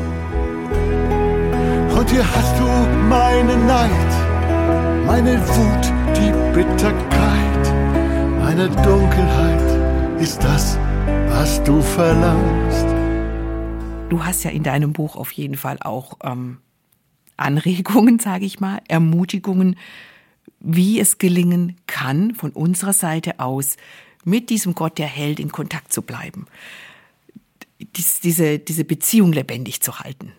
Und hier hast du meinen Neid, meine Wut, die Bitterkeit, meine Dunkelheit ist das, was du verlangst. Du hast ja in deinem Buch auf jeden Fall auch ähm, Anregungen, sage ich mal, Ermutigungen, wie es gelingen kann, von unserer Seite aus mit diesem Gott, der hält, in Kontakt zu bleiben. Dies, diese, diese Beziehung lebendig zu halten.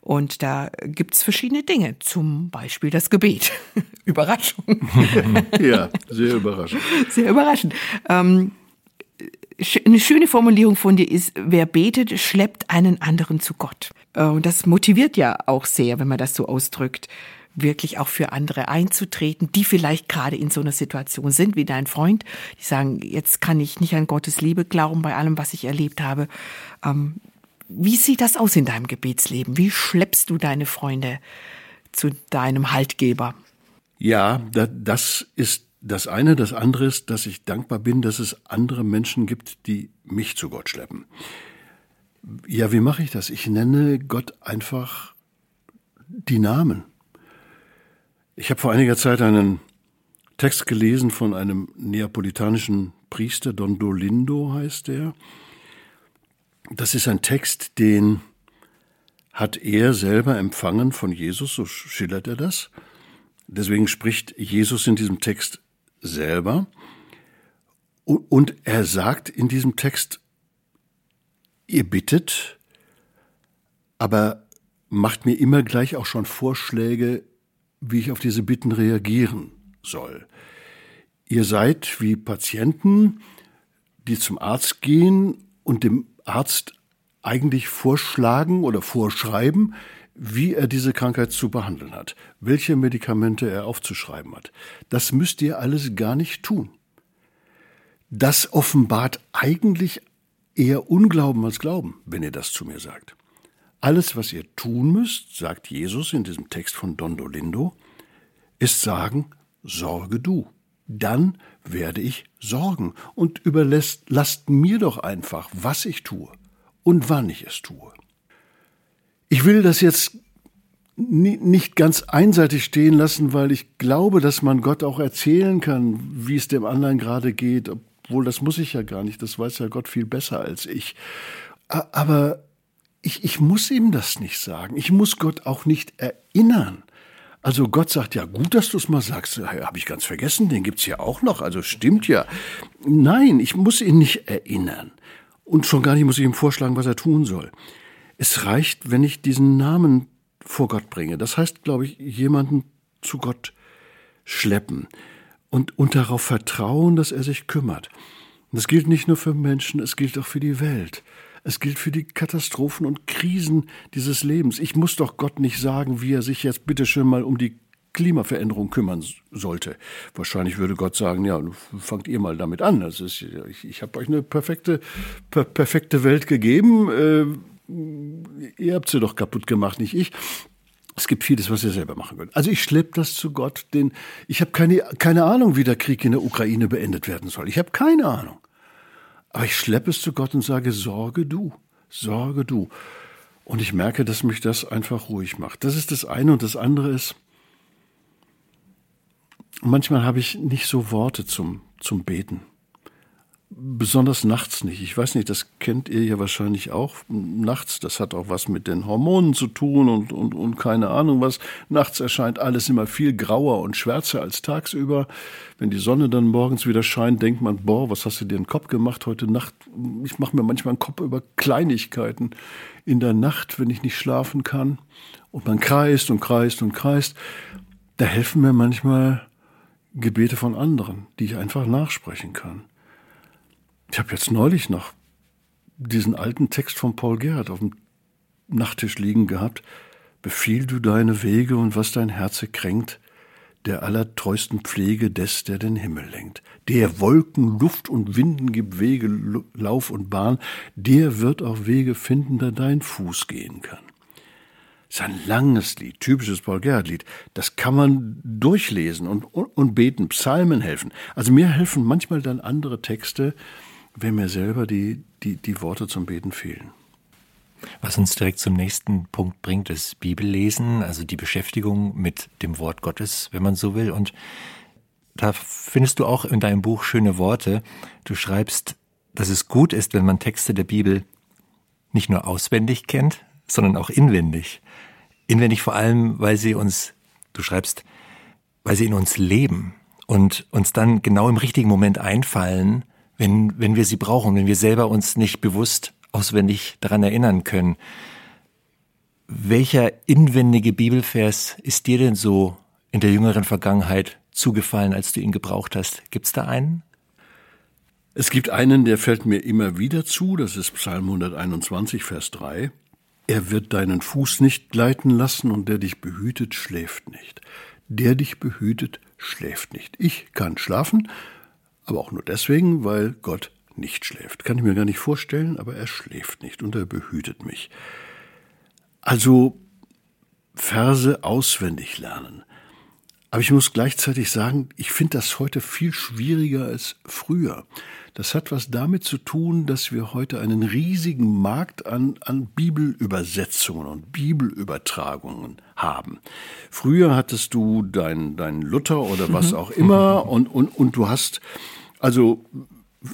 Und da gibt es verschiedene Dinge, zum Beispiel das Gebet. Überraschung. ja, sehr überraschend. Sehr überraschend. Ähm, eine schöne Formulierung von dir ist, wer betet, schleppt einen anderen zu Gott. Äh, und das motiviert ja auch sehr, wenn man das so ausdrückt, wirklich auch für andere einzutreten, die vielleicht gerade in so einer Situation sind wie dein Freund, die sagen, jetzt kann ich nicht an Gottes Liebe glauben bei allem, was ich erlebt habe. Ähm, wie sieht das aus in deinem Gebetsleben? Wie schleppst du deine Freunde zu deinem Haltgeber? Ja, das ist das eine. Das andere ist, dass ich dankbar bin, dass es andere Menschen gibt, die mich zu Gott schleppen. Ja, wie mache ich das? Ich nenne Gott einfach die Namen. Ich habe vor einiger Zeit einen Text gelesen von einem neapolitanischen Priester, Don Dolindo heißt er. Das ist ein Text, den hat er selber empfangen von Jesus, so schildert er das. Deswegen spricht Jesus in diesem Text selber. Und er sagt in diesem Text, ihr bittet, aber macht mir immer gleich auch schon Vorschläge, wie ich auf diese Bitten reagieren soll. Ihr seid wie Patienten, die zum Arzt gehen und dem Arzt eigentlich vorschlagen oder vorschreiben, wie er diese Krankheit zu behandeln hat, welche Medikamente er aufzuschreiben hat. Das müsst ihr alles gar nicht tun. Das offenbart eigentlich eher Unglauben als Glauben, wenn ihr das zu mir sagt. Alles, was ihr tun müsst, sagt Jesus in diesem Text von Don Dolindo, ist sagen, sorge du. Dann werde ich sorgen und überlässt, lasst mir doch einfach, was ich tue und wann ich es tue. Ich will das jetzt nicht ganz einseitig stehen lassen, weil ich glaube, dass man Gott auch erzählen kann, wie es dem anderen gerade geht, obwohl das muss ich ja gar nicht, das weiß ja Gott viel besser als ich. Aber ich, ich muss ihm das nicht sagen. Ich muss Gott auch nicht erinnern. Also Gott sagt ja, gut, dass du es mal sagst, habe ich ganz vergessen, den gibt's ja auch noch, also stimmt ja. Nein, ich muss ihn nicht erinnern. Und schon gar nicht muss ich ihm vorschlagen, was er tun soll. Es reicht, wenn ich diesen Namen vor Gott bringe. Das heißt, glaube ich, jemanden zu Gott schleppen und, und darauf vertrauen, dass er sich kümmert. Das gilt nicht nur für Menschen, es gilt auch für die Welt. Es gilt für die Katastrophen und Krisen dieses Lebens. Ich muss doch Gott nicht sagen, wie er sich jetzt bitte schön mal um die Klimaveränderung kümmern sollte. Wahrscheinlich würde Gott sagen, ja, fangt ihr mal damit an. Das ist, ich, ich habe euch eine perfekte, per, perfekte Welt gegeben. Äh, ihr habt sie doch kaputt gemacht, nicht ich. Es gibt vieles, was ihr selber machen könnt. Also ich schleppe das zu Gott, denn ich habe keine, keine Ahnung, wie der Krieg in der Ukraine beendet werden soll. Ich habe keine Ahnung. Aber ich schleppe es zu Gott und sage, sorge du, sorge du. Und ich merke, dass mich das einfach ruhig macht. Das ist das eine. Und das andere ist, manchmal habe ich nicht so Worte zum, zum Beten. Besonders nachts nicht. Ich weiß nicht, das kennt ihr ja wahrscheinlich auch. Nachts, das hat auch was mit den Hormonen zu tun und, und, und keine Ahnung was. Nachts erscheint alles immer viel grauer und schwärzer als tagsüber. Wenn die Sonne dann morgens wieder scheint, denkt man, boah, was hast du dir in den Kopf gemacht heute Nacht? Ich mache mir manchmal einen Kopf über Kleinigkeiten in der Nacht, wenn ich nicht schlafen kann. Und man kreist und kreist und kreist. Da helfen mir manchmal Gebete von anderen, die ich einfach nachsprechen kann. Ich habe jetzt neulich noch diesen alten Text von Paul Gerhardt auf dem Nachttisch liegen gehabt. Befiehl du deine Wege und was dein Herze kränkt, der allertreusten Pflege des, der den Himmel lenkt. Der Wolken, Luft und Winden gibt Wege, Lauf und Bahn, der wird auch Wege finden, da dein Fuß gehen kann. Das ist ein langes Lied, typisches Paul Gerhardt-Lied. Das kann man durchlesen und, und, und beten. Psalmen helfen. Also mir helfen manchmal dann andere Texte, wenn mir selber die, die, die Worte zum Beten fehlen. Was uns direkt zum nächsten Punkt bringt, ist Bibellesen, also die Beschäftigung mit dem Wort Gottes, wenn man so will. Und da findest du auch in deinem Buch schöne Worte. Du schreibst, dass es gut ist, wenn man Texte der Bibel nicht nur auswendig kennt, sondern auch inwendig. Inwendig vor allem, weil sie uns, du schreibst, weil sie in uns leben und uns dann genau im richtigen Moment einfallen, wenn, wenn wir sie brauchen, wenn wir selber uns nicht bewusst auswendig daran erinnern können. Welcher inwendige Bibelvers ist dir denn so in der jüngeren Vergangenheit zugefallen, als du ihn gebraucht hast? Gibt's da einen? Es gibt einen, der fällt mir immer wieder zu, das ist Psalm 121, Vers 3. Er wird deinen Fuß nicht gleiten lassen und der dich behütet, schläft nicht. Der dich behütet, schläft nicht. Ich kann schlafen, aber auch nur deswegen, weil Gott nicht schläft. Kann ich mir gar nicht vorstellen, aber er schläft nicht und er behütet mich. Also Verse auswendig lernen. Aber ich muss gleichzeitig sagen, ich finde das heute viel schwieriger als früher. Das hat was damit zu tun, dass wir heute einen riesigen Markt an, an Bibelübersetzungen und Bibelübertragungen haben. Früher hattest du dein, dein Luther oder was auch immer und, und, und du hast also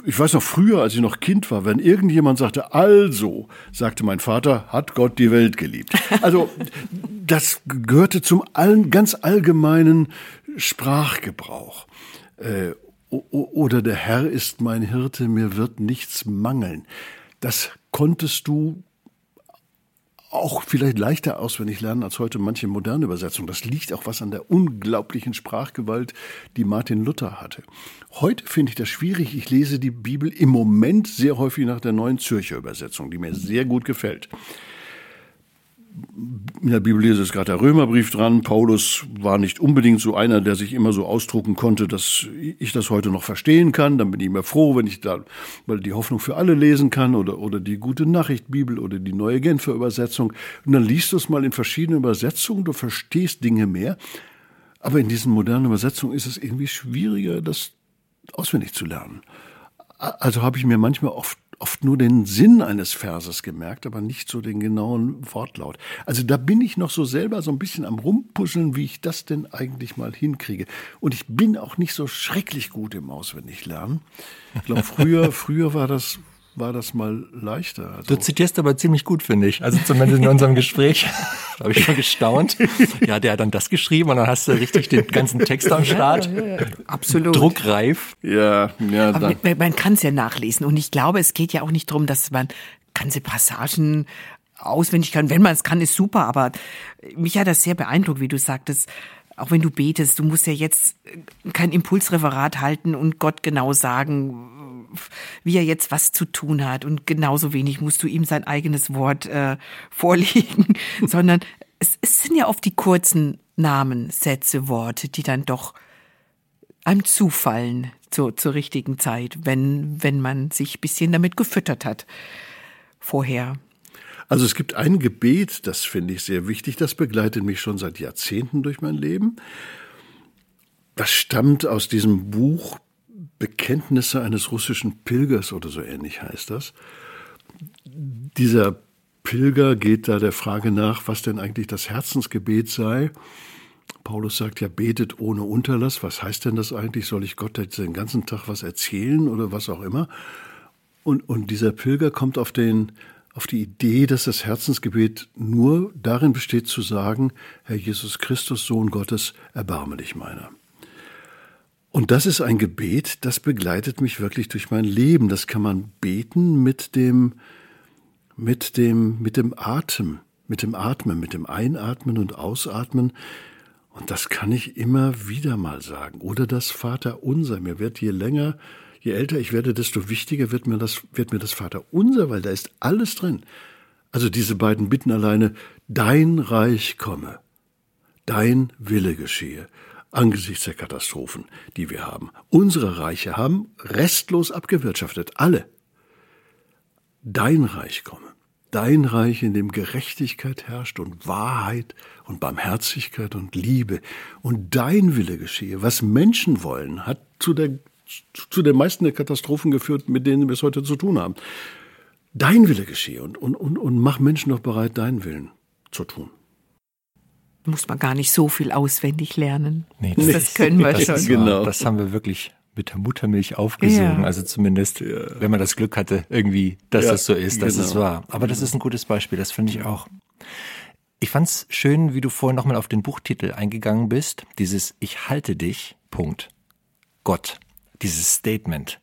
ich weiß noch früher, als ich noch Kind war, wenn irgendjemand sagte, also, sagte mein Vater, hat Gott die Welt geliebt. Also, das gehörte zum allen, ganz allgemeinen Sprachgebrauch. Äh, oder der Herr ist mein Hirte, mir wird nichts mangeln. Das konntest du auch vielleicht leichter auswendig lernen als heute manche moderne Übersetzungen. Das liegt auch was an der unglaublichen Sprachgewalt, die Martin Luther hatte. Heute finde ich das schwierig. Ich lese die Bibel im Moment sehr häufig nach der neuen Zürcher Übersetzung, die mir sehr gut gefällt in der Bibel ist gerade der Römerbrief dran. Paulus war nicht unbedingt so einer, der sich immer so ausdrucken konnte, dass ich das heute noch verstehen kann. Dann bin ich immer froh, wenn ich da mal die Hoffnung für alle lesen kann oder, oder die gute Nachricht Bibel oder die neue Genfer Übersetzung. Und dann liest du es mal in verschiedenen Übersetzungen, du verstehst Dinge mehr. Aber in diesen modernen Übersetzungen ist es irgendwie schwieriger, das auswendig zu lernen. Also habe ich mir manchmal oft oft nur den Sinn eines Verses gemerkt, aber nicht so den genauen Wortlaut. Also da bin ich noch so selber so ein bisschen am Rumpuzzeln, wie ich das denn eigentlich mal hinkriege. Und ich bin auch nicht so schrecklich gut im Auswendiglernen. Ich glaube, früher, früher war das, war das mal leichter. Also du zitierst aber ziemlich gut, finde ich. Also zumindest in unserem Gespräch habe ich schon gestaunt. Ja, der hat dann das geschrieben und dann hast du richtig den ganzen Text am Start. Ja, ja, Absolut. Druckreif. Ja, ja. Aber man, man kann es ja nachlesen und ich glaube, es geht ja auch nicht darum, dass man ganze Passagen auswendig kann. Wenn man es kann, ist super, aber mich hat das sehr beeindruckt, wie du sagtest, auch wenn du betest, du musst ja jetzt kein Impulsreferat halten und Gott genau sagen, wie er jetzt was zu tun hat. Und genauso wenig musst du ihm sein eigenes Wort äh, vorlegen, sondern es, es sind ja oft die kurzen Namen, Sätze, Worte, die dann doch einem zufallen zu, zur richtigen Zeit, wenn, wenn man sich bisschen damit gefüttert hat vorher. Also es gibt ein Gebet, das finde ich sehr wichtig, das begleitet mich schon seit Jahrzehnten durch mein Leben. Das stammt aus diesem Buch Bekenntnisse eines russischen Pilgers oder so ähnlich heißt das. Dieser Pilger geht da der Frage nach, was denn eigentlich das Herzensgebet sei. Paulus sagt ja, betet ohne Unterlass. Was heißt denn das eigentlich? Soll ich Gott jetzt den ganzen Tag was erzählen oder was auch immer? Und, und dieser Pilger kommt auf, den, auf die Idee, dass das Herzensgebet nur darin besteht zu sagen, Herr Jesus Christus, Sohn Gottes, erbarme dich meiner. Und das ist ein Gebet, das begleitet mich wirklich durch mein Leben. Das kann man beten mit dem, mit dem, mit dem Atem, mit dem Atmen, mit dem Einatmen und Ausatmen. Und das kann ich immer wieder mal sagen. Oder das Vater Unser. Mir wird je länger, je älter ich werde, desto wichtiger wird mir das, wird mir das Vater Unser, weil da ist alles drin. Also diese beiden Bitten alleine, dein Reich komme, dein Wille geschehe. Angesichts der Katastrophen, die wir haben. Unsere Reiche haben restlos abgewirtschaftet, alle. Dein Reich komme. Dein Reich, in dem Gerechtigkeit herrscht und Wahrheit und Barmherzigkeit und Liebe. Und dein Wille geschehe. Was Menschen wollen, hat zu, der, zu den meisten der Katastrophen geführt, mit denen wir es heute zu tun haben. Dein Wille geschehe und, und, und, und mach Menschen doch bereit, deinen Willen zu tun muss man gar nicht so viel auswendig lernen. Nee, das, das können wir das schon. Genau. Das haben wir wirklich mit der Muttermilch aufgesogen. Ja. Also zumindest, ja. wenn man das Glück hatte, irgendwie, dass Ja, das so ist, dass genau. es war. Aber das ist ein gutes Beispiel, das finde ich auch. Ich fand's schön, wie du vorhin nochmal auf den Buchtitel eingegangen bist. Dieses Ich halte dich, Punkt. Gott. Dieses Statement.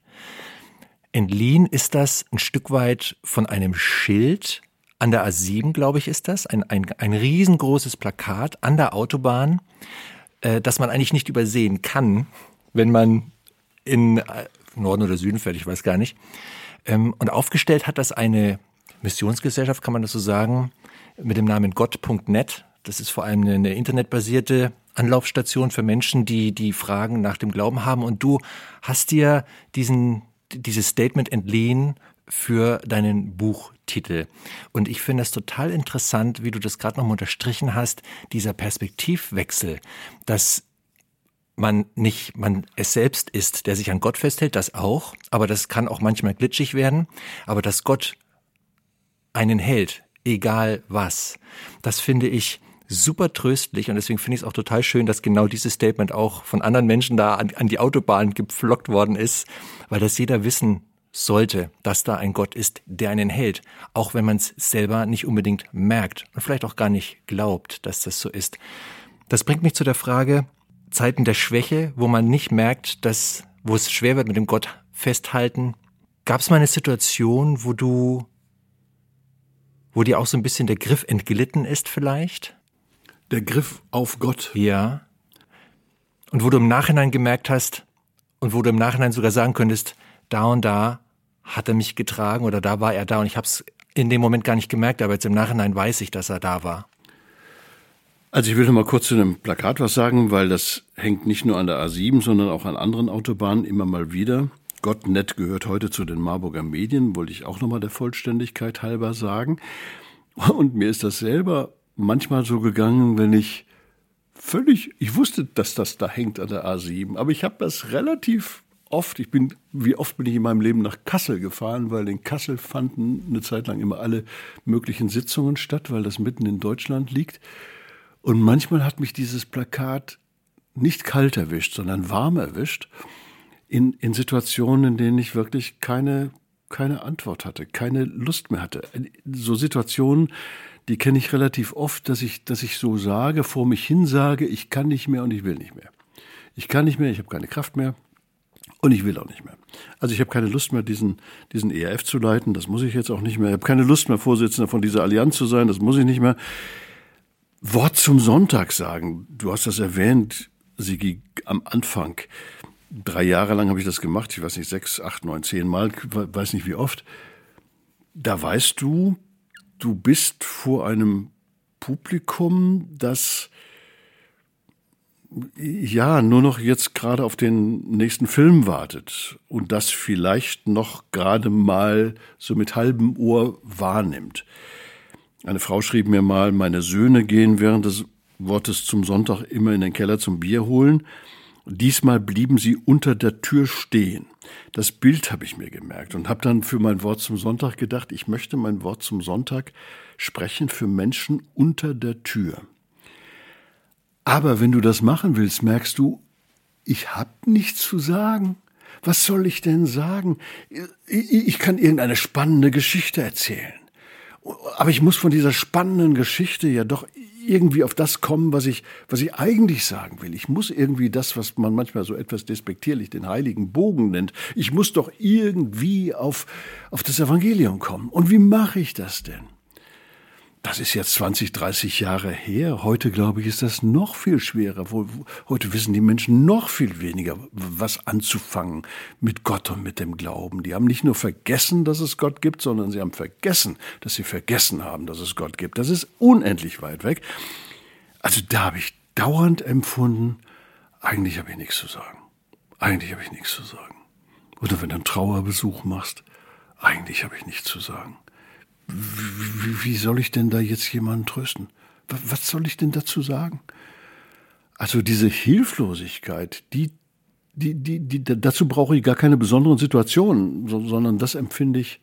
Entliehen ist das ein Stück weit von einem Schild an der A7, glaube ich, ist das. Ein, ein, ein riesengroßes Plakat an der Autobahn, äh, das man eigentlich nicht übersehen kann, wenn man in äh, Norden oder Süden fährt, ich weiß gar nicht. Ähm, und aufgestellt hat das eine Missionsgesellschaft, kann man das so sagen, mit dem Namen Gott.net. Das ist vor allem eine, internetbasierte Anlaufstation für Menschen, die die Fragen nach dem Glauben haben. Und du hast dir diesen, dieses Statement entliehen für deinen Buchtitel. Und ich finde es total interessant, wie du das gerade noch mal unterstrichen hast, dieser Perspektivwechsel, dass man nicht man es selbst ist, der sich an Gott festhält, das auch, aber das kann auch manchmal glitschig werden, aber dass Gott einen hält, egal was. Das finde ich super tröstlich und deswegen finde ich es auch total schön, dass genau dieses Statement auch von anderen Menschen da an, an die Autobahn gepflockt worden ist, weil das jeder wissen sollte, dass da ein Gott ist, der einen hält, auch wenn man es selber nicht unbedingt merkt und vielleicht auch gar nicht glaubt, dass das so ist. Das bringt mich zu der Frage, Zeiten der Schwäche, wo man nicht merkt, dass, wo es schwer wird mit dem Gott festhalten. Gab es mal eine Situation, wo du, wo dir auch so ein bisschen der Griff entglitten ist vielleicht? Der Griff auf Gott. Ja. Und wo du im Nachhinein gemerkt hast und wo du im Nachhinein sogar sagen könntest, da und da hat er mich getragen oder da war er da und ich habe es in dem Moment gar nicht gemerkt, aber jetzt im Nachhinein weiß ich, dass er da war. Also ich will noch mal kurz zu dem Plakat was sagen, weil das hängt nicht nur an der A7, sondern auch an anderen Autobahnen immer mal wieder. Gottnet gehört heute zu den Marburger Medien, wollte ich auch noch mal der Vollständigkeit halber sagen. Und mir ist das selber manchmal so gegangen, wenn ich völlig, ich wusste, dass das da hängt an der A7, aber ich habe das relativ oft, ich bin, wie oft bin ich in meinem Leben nach Kassel gefahren, weil in Kassel fanden eine Zeit lang immer alle möglichen Sitzungen statt, weil das mitten in Deutschland liegt. Und manchmal hat mich dieses Plakat nicht kalt erwischt, sondern warm erwischt, in, in Situationen, in denen ich wirklich keine, keine Antwort hatte, keine Lust mehr hatte. So Situationen, die kenne ich relativ oft, dass ich, dass ich so sage, vor mich hin sage, ich kann nicht mehr und ich will nicht mehr. Ich kann nicht mehr, ich habe keine Kraft mehr und ich will auch nicht mehr. Also ich habe keine Lust mehr, diesen, diesen ERF zu leiten, das muss ich jetzt auch nicht mehr. Ich habe keine Lust mehr, Vorsitzender von dieser Allianz zu sein, das muss ich nicht mehr. Wort zum Sonntag sagen. Du hast das erwähnt, Sigi, am Anfang. Drei Jahre lang habe ich das gemacht. Ich weiß nicht, sechs, acht, neun, zehn Mal, weiß nicht wie oft. Da weißt du, du bist vor einem Publikum, das ja nur noch jetzt gerade auf den nächsten Film wartet und das vielleicht noch gerade mal so mit halbem Ohr wahrnimmt. Eine Frau schrieb mir mal, meine Söhne gehen während des Wortes zum Sonntag immer in den Keller zum Bier holen. Diesmal blieben sie unter der Tür stehen. Das Bild habe ich mir gemerkt und habe dann für mein Wort zum Sonntag gedacht, ich möchte mein Wort zum Sonntag sprechen für Menschen unter der Tür. Aber wenn du das machen willst, merkst du, ich habe nichts zu sagen. Was soll ich denn sagen? Ich kann irgendeine spannende Geschichte erzählen. Aber ich muss von dieser spannenden Geschichte ja doch irgendwie auf das kommen, was ich, was ich eigentlich sagen will. Ich muss irgendwie das, was man manchmal so etwas despektierlich den heiligen Bogen nennt, ich muss doch irgendwie auf, auf das Evangelium kommen. Und wie mache ich das denn? Das ist jetzt 20, 30 Jahre her. Heute, glaube ich, ist das noch viel schwerer. Heute wissen die Menschen noch viel weniger, was anzufangen mit Gott und mit dem Glauben. Die haben nicht nur vergessen, dass es Gott gibt, sondern sie haben vergessen, dass sie vergessen haben, dass es Gott gibt. Das ist unendlich weit weg. Also da habe ich dauernd empfunden, eigentlich habe ich nichts zu sagen. Eigentlich habe ich nichts zu sagen. Oder wenn du einen Trauerbesuch machst, eigentlich habe ich nichts zu sagen. Wie, wie, soll ich denn da jetzt jemanden trösten? Was soll ich denn dazu sagen? Also diese Hilflosigkeit, die, die, die, die, dazu brauche ich gar keine besonderen Situationen, sondern das empfinde ich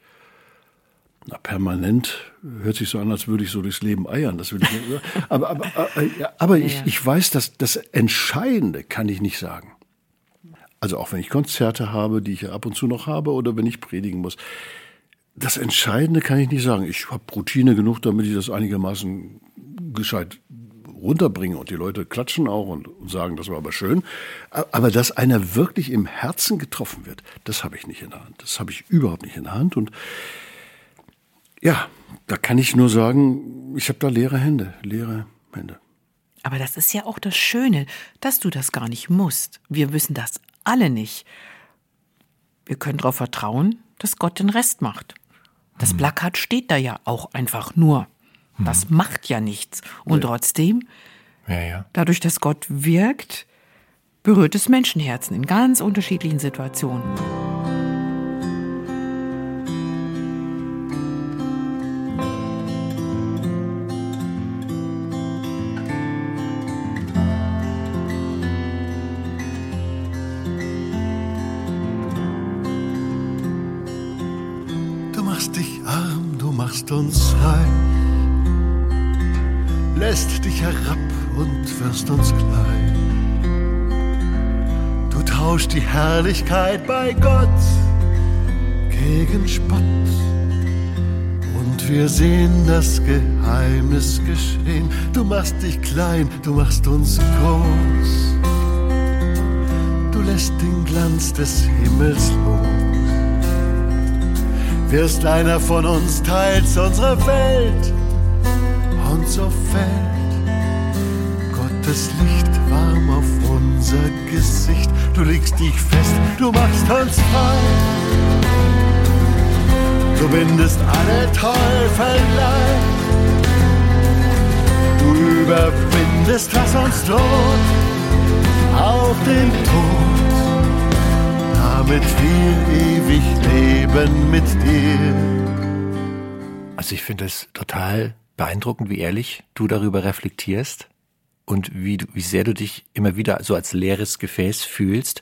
na, permanent hört sich so an, als würde ich so durchs Leben eiern. Das will ich nicht. Aber, aber, aber, aber ich, ich weiß, dass das Entscheidende kann ich nicht sagen. Also auch wenn ich Konzerte habe, die ich ab und zu noch habe, oder wenn ich predigen muss. Das Entscheidende kann ich nicht sagen. Ich habe Routine genug, damit ich das einigermaßen gescheit runterbringe und die Leute klatschen auch und, sagen, das war aber schön. Aber dass einer wirklich im Herzen getroffen wird, das habe ich nicht in der Hand. Das habe ich überhaupt nicht in der Hand und ja, da kann ich nur sagen, ich habe da leere Hände, leere Hände. Aber das ist ja auch das Schöne, dass du das gar nicht musst. Wir wissen das alle nicht. Wir können darauf vertrauen, dass Gott den Rest macht. Das hm. Plakat steht da ja auch einfach nur. Hm. Das macht ja nichts. Und trotzdem, ja, ja. dadurch, dass Gott wirkt, berührt es Menschenherzen in ganz unterschiedlichen Situationen. Reich, lässt dich herab und wirst uns gleich. Du tauschst die Herrlichkeit bei Gott gegen Spott. Und wir sehen das Geheimnis geschehen. Du machst dich klein, du machst uns groß. Du lässt den Glanz des Himmels los wirst einer von uns, teils unsere Welt. Und so fällt Gottes Licht warm auf unser Gesicht. Du legst dich fest, du machst uns frei. Du bindest alle Teufel leicht. Du überwindest, was uns droht, auch den Tod leben mit dir. Also ich finde es total beeindruckend, wie ehrlich du darüber reflektierst und wie, du, wie sehr du dich immer wieder so als leeres Gefäß fühlst.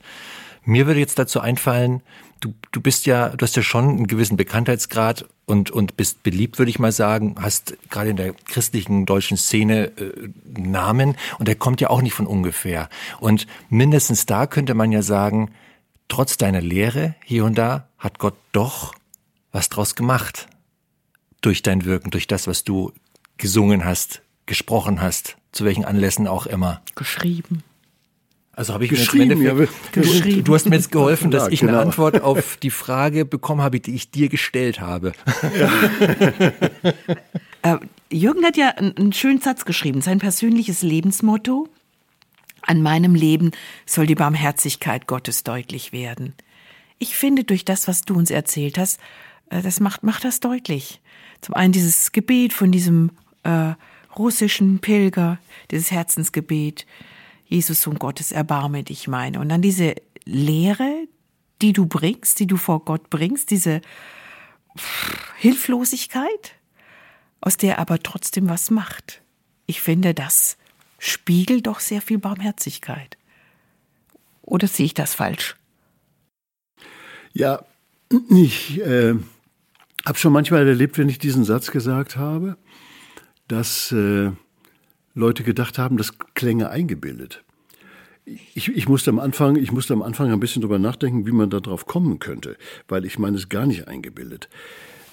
Mir würde jetzt dazu einfallen, du, du bist ja, du hast ja schon einen gewissen Bekanntheitsgrad und, und bist beliebt, würde ich mal sagen, hast gerade in der christlichen deutschen Szene äh, Namen und der kommt ja auch nicht von ungefähr. Und mindestens da könnte man ja sagen, trotz deiner Lehre hier und da hat Gott doch was draus gemacht. Durch dein Wirken, durch das, was du gesungen hast, gesprochen hast, zu welchen Anlässen auch immer. Geschrieben. Also habe ich geschrieben, mir jetzt ja, geschrieben. Du hast mir jetzt geholfen, dass ja, ich genau. eine Antwort auf die Frage bekommen habe, die ich dir gestellt habe. Ja. äh, Jürgen hat ja einen schönen Satz geschrieben, sein persönliches Lebensmotto. An meinem Leben soll die Barmherzigkeit Gottes deutlich werden. Ich finde, durch das, was du uns erzählt hast, äh, das macht, macht das deutlich. Zum einen dieses Gebet von diesem äh, russischen Pilger, dieses Herzensgebet, Jesus Sohn Gottes, erbarme dich meine. Und dann diese Lehre, die du bringst, die du vor Gott bringst, diese Hilflosigkeit, aus der aber trotzdem was macht. Ich finde, das spiegelt doch sehr viel Barmherzigkeit. Oder sehe ich das falsch? Ja, ich äh, habe schon manchmal erlebt, wenn ich diesen Satz gesagt habe, dass äh, Leute gedacht haben, das klänge eingebildet. Ich, ich, musste am Anfang, ich musste am Anfang ein bisschen drüber nachdenken, wie man darauf kommen könnte, weil ich meine es gar nicht eingebildet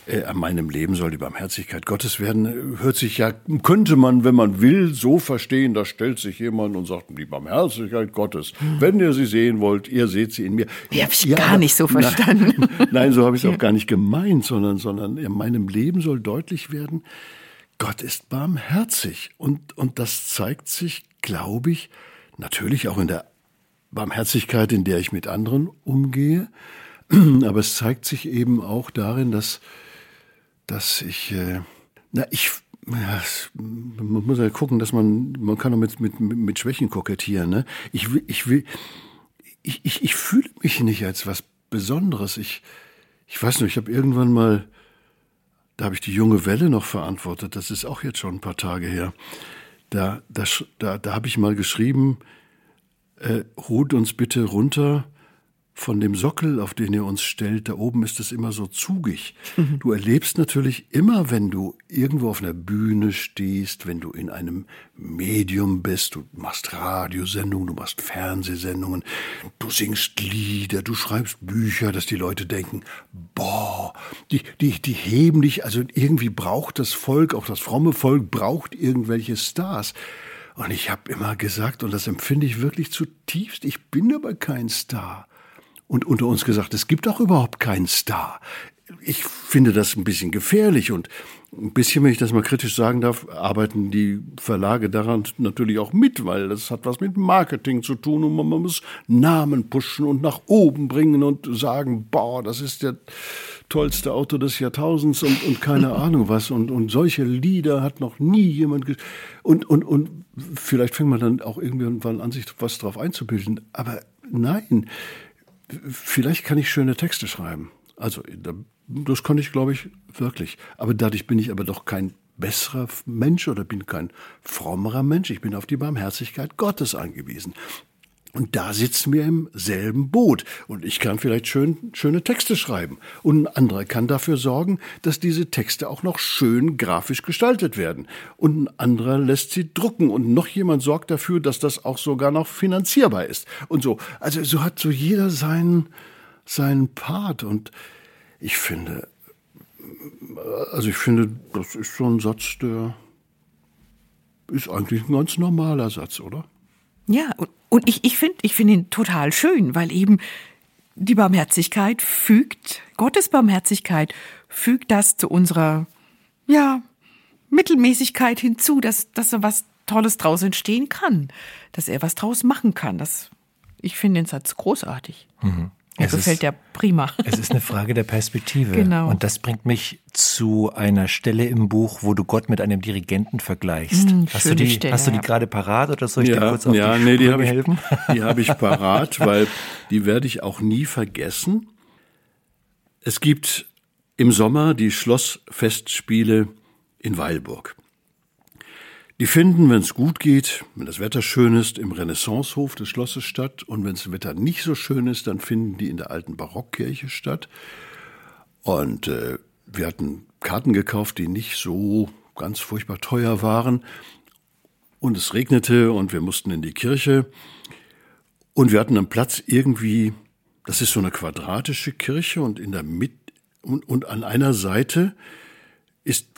äh, an meinem Leben soll die Barmherzigkeit Gottes werden, hört sich ja, könnte man, wenn man will, so verstehen, da stellt sich jemand und sagt, die Barmherzigkeit Gottes, wenn ihr sie sehen wollt, ihr seht sie in mir. Die habe ich ja, gar nicht so verstanden. Nein, nein so habe ich es ja. auch gar nicht gemeint, sondern, sondern in meinem Leben soll deutlich werden, Gott ist barmherzig. Und, und das zeigt sich, glaube ich, natürlich auch in der Barmherzigkeit, in der ich mit anderen umgehe. Aber es zeigt sich eben auch darin, dass dass ich, äh, na, ich Ja, man muss ja gucken, dass man, man kann doch mit, mit, mit Schwächen kokettieren. Ne? Ich will, ich will, ich, ich, ich fühle mich nicht als was Besonderes. Ich, ich weiß nur, ich habe irgendwann mal, da habe ich die junge Welle noch verantwortet, das ist auch jetzt schon ein paar Tage her. Da, da, da, da habe ich mal geschrieben, äh, holt uns bitte runter von dem Sockel, auf den ihr uns stellt, da oben ist es immer so zugig. Mhm. Du erlebst natürlich immer, wenn du irgendwo auf einer Bühne stehst, wenn du in einem Medium bist, du machst Radiosendungen, du machst Fernsehsendungen, du singst Lieder, du schreibst Bücher, dass die Leute denken, boah, die, die, die heben dich, also irgendwie braucht das Volk, auch das fromme Volk braucht irgendwelche Stars. Und ich habe immer gesagt, und das empfinde ich wirklich zutiefst, ich bin aber kein Star und unter uns gesagt, es gibt auch überhaupt keinen Star. Ich finde das ein bisschen gefährlich und ein bisschen, wenn ich das mal kritisch sagen darf, arbeiten die Verlage daran natürlich auch mit, weil das hat was mit Marketing zu tun und man muss Namen pushen und nach oben bringen und sagen, boah, das ist der tollste Auto des Jahrtausends und, und keine Ahnung was und, und solche Lieder hat noch nie jemand und, und, und vielleicht fängt man dann auch irgendwann an, sich was drauf einzubilden, aber nein, vielleicht kann ich schöne Texte schreiben. Also das kann ich, glaube ich, wirklich. Aber dadurch bin ich aber doch kein besserer Mensch oder bin kein frommerer Mensch. Ich bin auf die Barmherzigkeit Gottes angewiesen. Und da sitzen wir im selben Boot. Und ich kann vielleicht schön, schöne Texte schreiben. Und ein anderer kann dafür sorgen, dass diese Texte auch noch schön grafisch gestaltet werden. Und ein anderer lässt sie drucken. Und noch jemand sorgt dafür, dass das auch sogar noch finanzierbar ist. Und so. Also so hat so jeder seinen, seinen Part. Und ich finde, also ich finde, das ist so ein Satz, der ist eigentlich ein ganz normaler Satz, oder? Ja, und, und ich, ich finde ich find ihn total schön, weil eben die Barmherzigkeit fügt, Gottes Barmherzigkeit fügt das zu unserer, ja, Mittelmäßigkeit hinzu, dass, dass so was Tolles draus entstehen kann, dass er was draus machen kann. Das, ich finde den Satz großartig. Mhm. Mir gefällt der prima. Es ist eine Frage der Perspektive. Genau. Und das bringt mich zu einer Stelle im Buch, wo du Gott mit einem Dirigenten vergleichst. Mm, hast, du die, Stelle, hast du die gerade parat oder soll ich ja, dir kurz auf ja, die nee, die habe ich, die habe ich parat, weil die werde ich auch nie vergessen. Es gibt im Sommer die Schlossfestspiele in Weilburg. Die finden, wenn es gut geht, wenn das Wetter schön ist, im Renaissancehof des Schlosses statt. Und wenn das Wetter nicht so schön ist, dann finden die in der alten Barockkirche statt. Und äh, wir hatten Karten gekauft, die nicht so ganz furchtbar teuer waren. Und es regnete und wir mussten in die Kirche. Und wir hatten einen Platz irgendwie, das ist so eine quadratische Kirche und in der Mitte und, und an einer Seite ist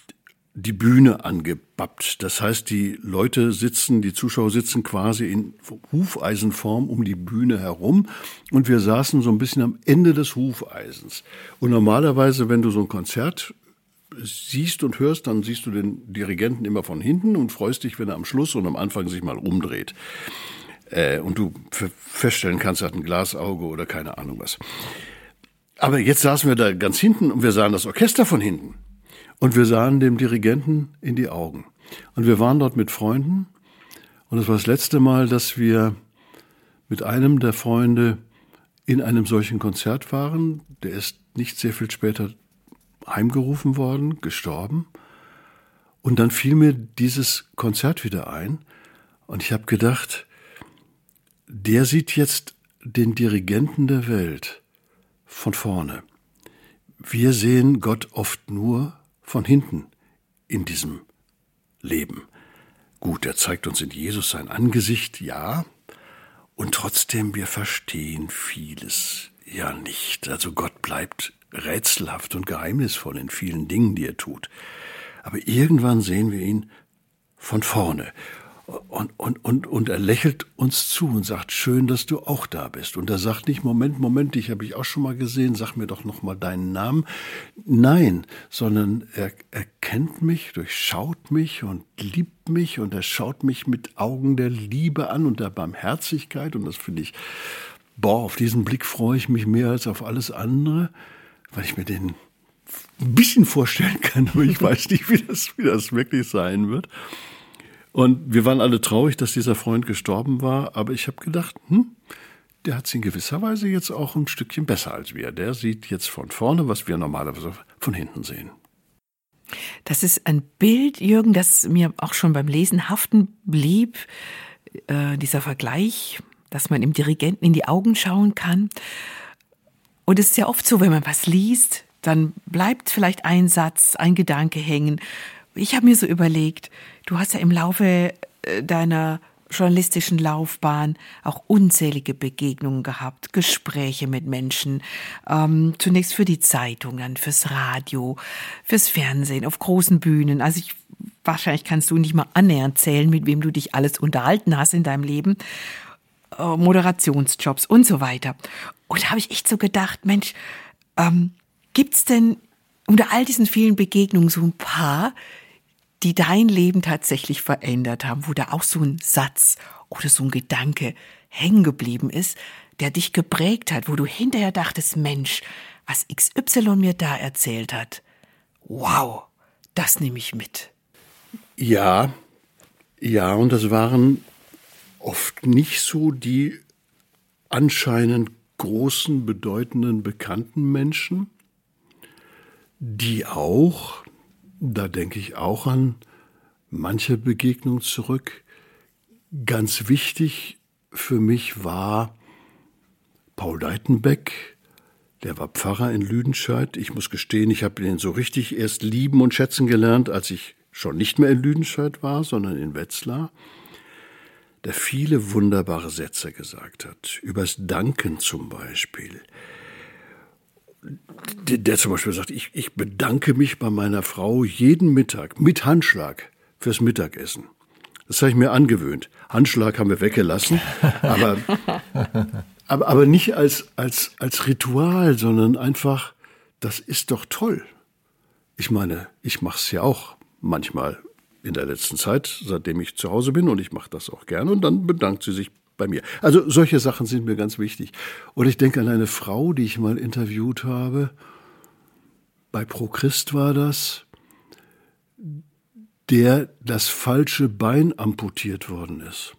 die Bühne angebappt. Das heißt, die Leute sitzen, die Zuschauer sitzen quasi in Hufeisenform um die Bühne herum und wir saßen so ein bisschen am Ende des Hufeisens. Und normalerweise, wenn du so ein Konzert siehst und hörst, dann siehst du den Dirigenten immer von hinten und freust dich, wenn er am Schluss und am Anfang sich mal umdreht. Äh, und du feststellen kannst, er hat ein Glasauge oder keine Ahnung was. Aber jetzt saßen wir da ganz hinten und wir sahen das Orchester von hinten. Und wir sahen dem Dirigenten in die Augen. Und wir waren dort mit Freunden. Und es war das letzte Mal, dass wir mit einem der Freunde in einem solchen Konzert waren. Der ist nicht sehr viel später heimgerufen worden, gestorben. Und dann fiel mir dieses Konzert wieder ein. Und ich habe gedacht, der sieht jetzt den Dirigenten der Welt von vorne. Wir sehen Gott oft nur von hinten in diesem Leben. Gut, er zeigt uns in Jesus sein Angesicht, ja, und trotzdem wir verstehen vieles ja nicht. Also Gott bleibt rätselhaft und geheimnisvoll in vielen Dingen, die er tut. Aber irgendwann sehen wir ihn von vorne und, und, und, und er lächelt uns zu und sagt, schön, dass du auch da bist. Und er sagt nicht, Moment, Moment, dich habe ich auch schon mal gesehen, sag mir doch noch mal deinen Namen. Nein, sondern er, er kennt mich, durchschaut mich und liebt mich und er schaut mich mit Augen der Liebe an und der Barmherzigkeit. Und das finde ich, boah, auf diesen Blick freue ich mich mehr als auf alles andere, weil ich mir den ein bisschen vorstellen kann, aber ich weiß nicht, wie das, wie das wirklich sein wird. Und wir waren alle traurig, dass dieser Freund gestorben war, aber ich habe gedacht, hm, der hat es in gewisser Weise jetzt auch ein Stückchen besser als wir. Der sieht jetzt von vorne, was wir normalerweise von hinten sehen. Das ist ein Bild, Jürgen, das mir auch schon beim Lesen haften blieb. Äh, dieser Vergleich, dass man dem Dirigenten in die Augen schauen kann. Und es ist ja oft so, wenn man was liest, dann bleibt vielleicht ein Satz, ein Gedanke hängen. Ich habe mir so überlegt, du hast ja im Laufe äh, deiner journalistischen Laufbahn auch unzählige Begegnungen gehabt, Gespräche mit Menschen, ähm, zunächst für die Zeitung, dann fürs Radio, fürs Fernsehen, auf großen Bühnen. Also ich, wahrscheinlich kannst du nicht mal annähernd zählen, mit wem du dich alles unterhalten hast in deinem Leben. Äh, Moderationsjobs und so weiter. Und da habe ich echt so gedacht, Mensch, ähm, gibt's denn unter all diesen vielen Begegnungen so ein paar, die dein Leben tatsächlich verändert haben, wo da auch so ein Satz oder so ein Gedanke hängen geblieben ist, der dich geprägt hat, wo du hinterher dachtest, Mensch, was XY mir da erzählt hat. Wow, das nehme ich mit. Ja, ja, und das waren oft nicht so die anscheinend großen, bedeutenden, bekannten Menschen, die auch da denke ich auch an manche Begegnung zurück. Ganz wichtig für mich war Paul Deitenbeck, der war Pfarrer in Lüdenscheid. Ich muss gestehen, ich habe ihn so richtig erst lieben und schätzen gelernt, als ich schon nicht mehr in Lüdenscheid war, sondern in Wetzlar, der viele wunderbare Sätze gesagt hat. Übers Danken zum Beispiel der, zum Beispiel sagt, ich, ich bedanke mich bei meiner Frau jeden Mittag mit Handschlag fürs Mittagessen. Das habe ich mir angewöhnt. Handschlag haben wir weggelassen, aber, aber, aber nicht als, als, als Ritual, sondern einfach, das ist doch toll. Ich meine, ich mache es ja auch manchmal in der letzten Zeit, seitdem ich zu Hause bin und ich mache das auch gerne und dann bedankt sie sich bei mir. Also solche Sachen sind mir ganz wichtig. Und ich denke an eine Frau, die ich mal interviewt habe. Bei Pro Christ war das, der das falsche Bein amputiert worden ist.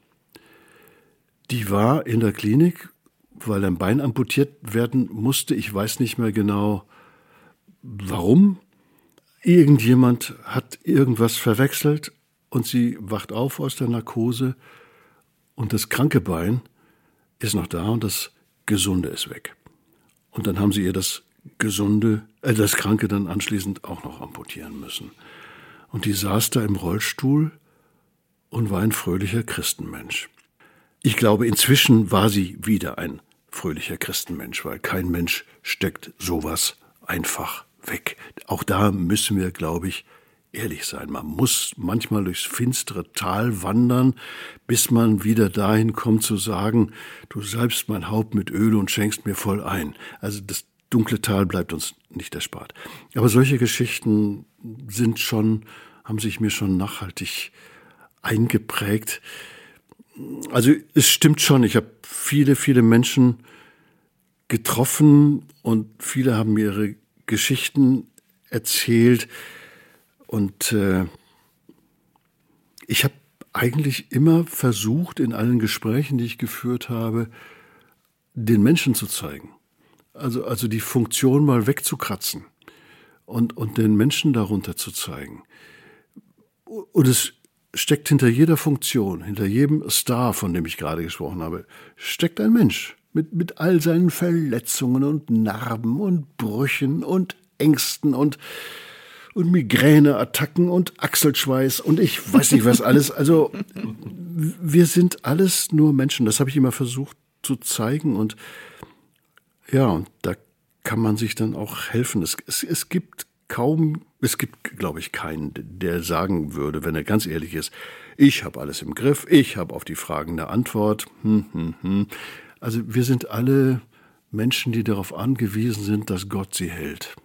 Die war in der Klinik, weil ein Bein amputiert werden musste. Ich weiß nicht mehr genau, warum. Irgendjemand hat irgendwas verwechselt und sie wacht auf aus der Narkose und das kranke Bein ist noch da und das gesunde ist weg. Und dann haben sie ihr das gesunde, äh, das kranke dann anschließend auch noch amputieren müssen. Und die saß da im Rollstuhl und war ein fröhlicher Christenmensch. Ich glaube, inzwischen war sie wieder ein fröhlicher Christenmensch, weil kein Mensch steckt sowas einfach weg. Auch da müssen wir, glaube ich, ehrlich sein. Man muss manchmal durchs finstere Tal wandern, bis man wieder dahin kommt zu sagen, du salbst mein Haupt mit Öl und schenkst mir voll ein. Also das dunkle Tal bleibt uns nicht erspart. Aber solche Geschichten sind schon, haben sich mir schon nachhaltig eingeprägt. Also es stimmt schon, ich habe viele, viele Menschen getroffen und viele haben mir ihre Geschichten erzählt, und äh, ich habe eigentlich immer versucht, in allen Gesprächen, die ich geführt habe, den Menschen zu zeigen. Also, also die Funktion mal wegzukratzen und, und den Menschen darunter zu zeigen. Und es steckt hinter jeder Funktion, hinter jedem Star, von dem ich gerade gesprochen habe, steckt ein Mensch mit, mit all seinen Verletzungen und Narben und Brüchen und Ängsten und und Migräneattacken und Achselschweiß und ich weiß nicht was alles. Also wir sind alles nur Menschen. Das habe ich immer versucht zu zeigen und ja, und da kann man sich dann auch helfen. Es, es, es gibt kaum, es gibt, glaube ich, keinen, der sagen würde, wenn er ganz ehrlich ist, ich habe alles im Griff, ich habe auf die Fragen eine Antwort. Hm, hm, hm. Also wir sind alle Menschen, die darauf angewiesen sind, dass Gott sie hält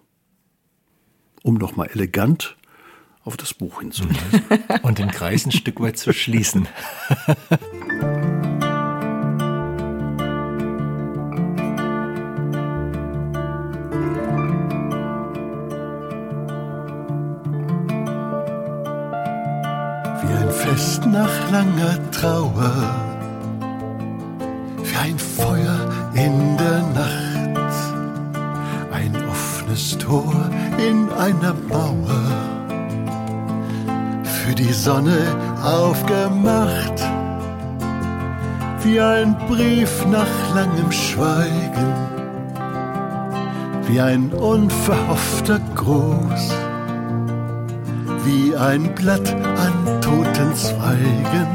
um nochmal elegant auf das Buch hinzuweisen. Und den Kreis ein Stück weit zu schließen. Wie ein Fest nach langer Trauer, wie ein Feuer in der Nacht offenes Tor in einer Mauer, für die Sonne aufgemacht, wie ein Brief nach langem Schweigen, wie ein unverhoffter Gruß wie ein Blatt an toten Zweigen.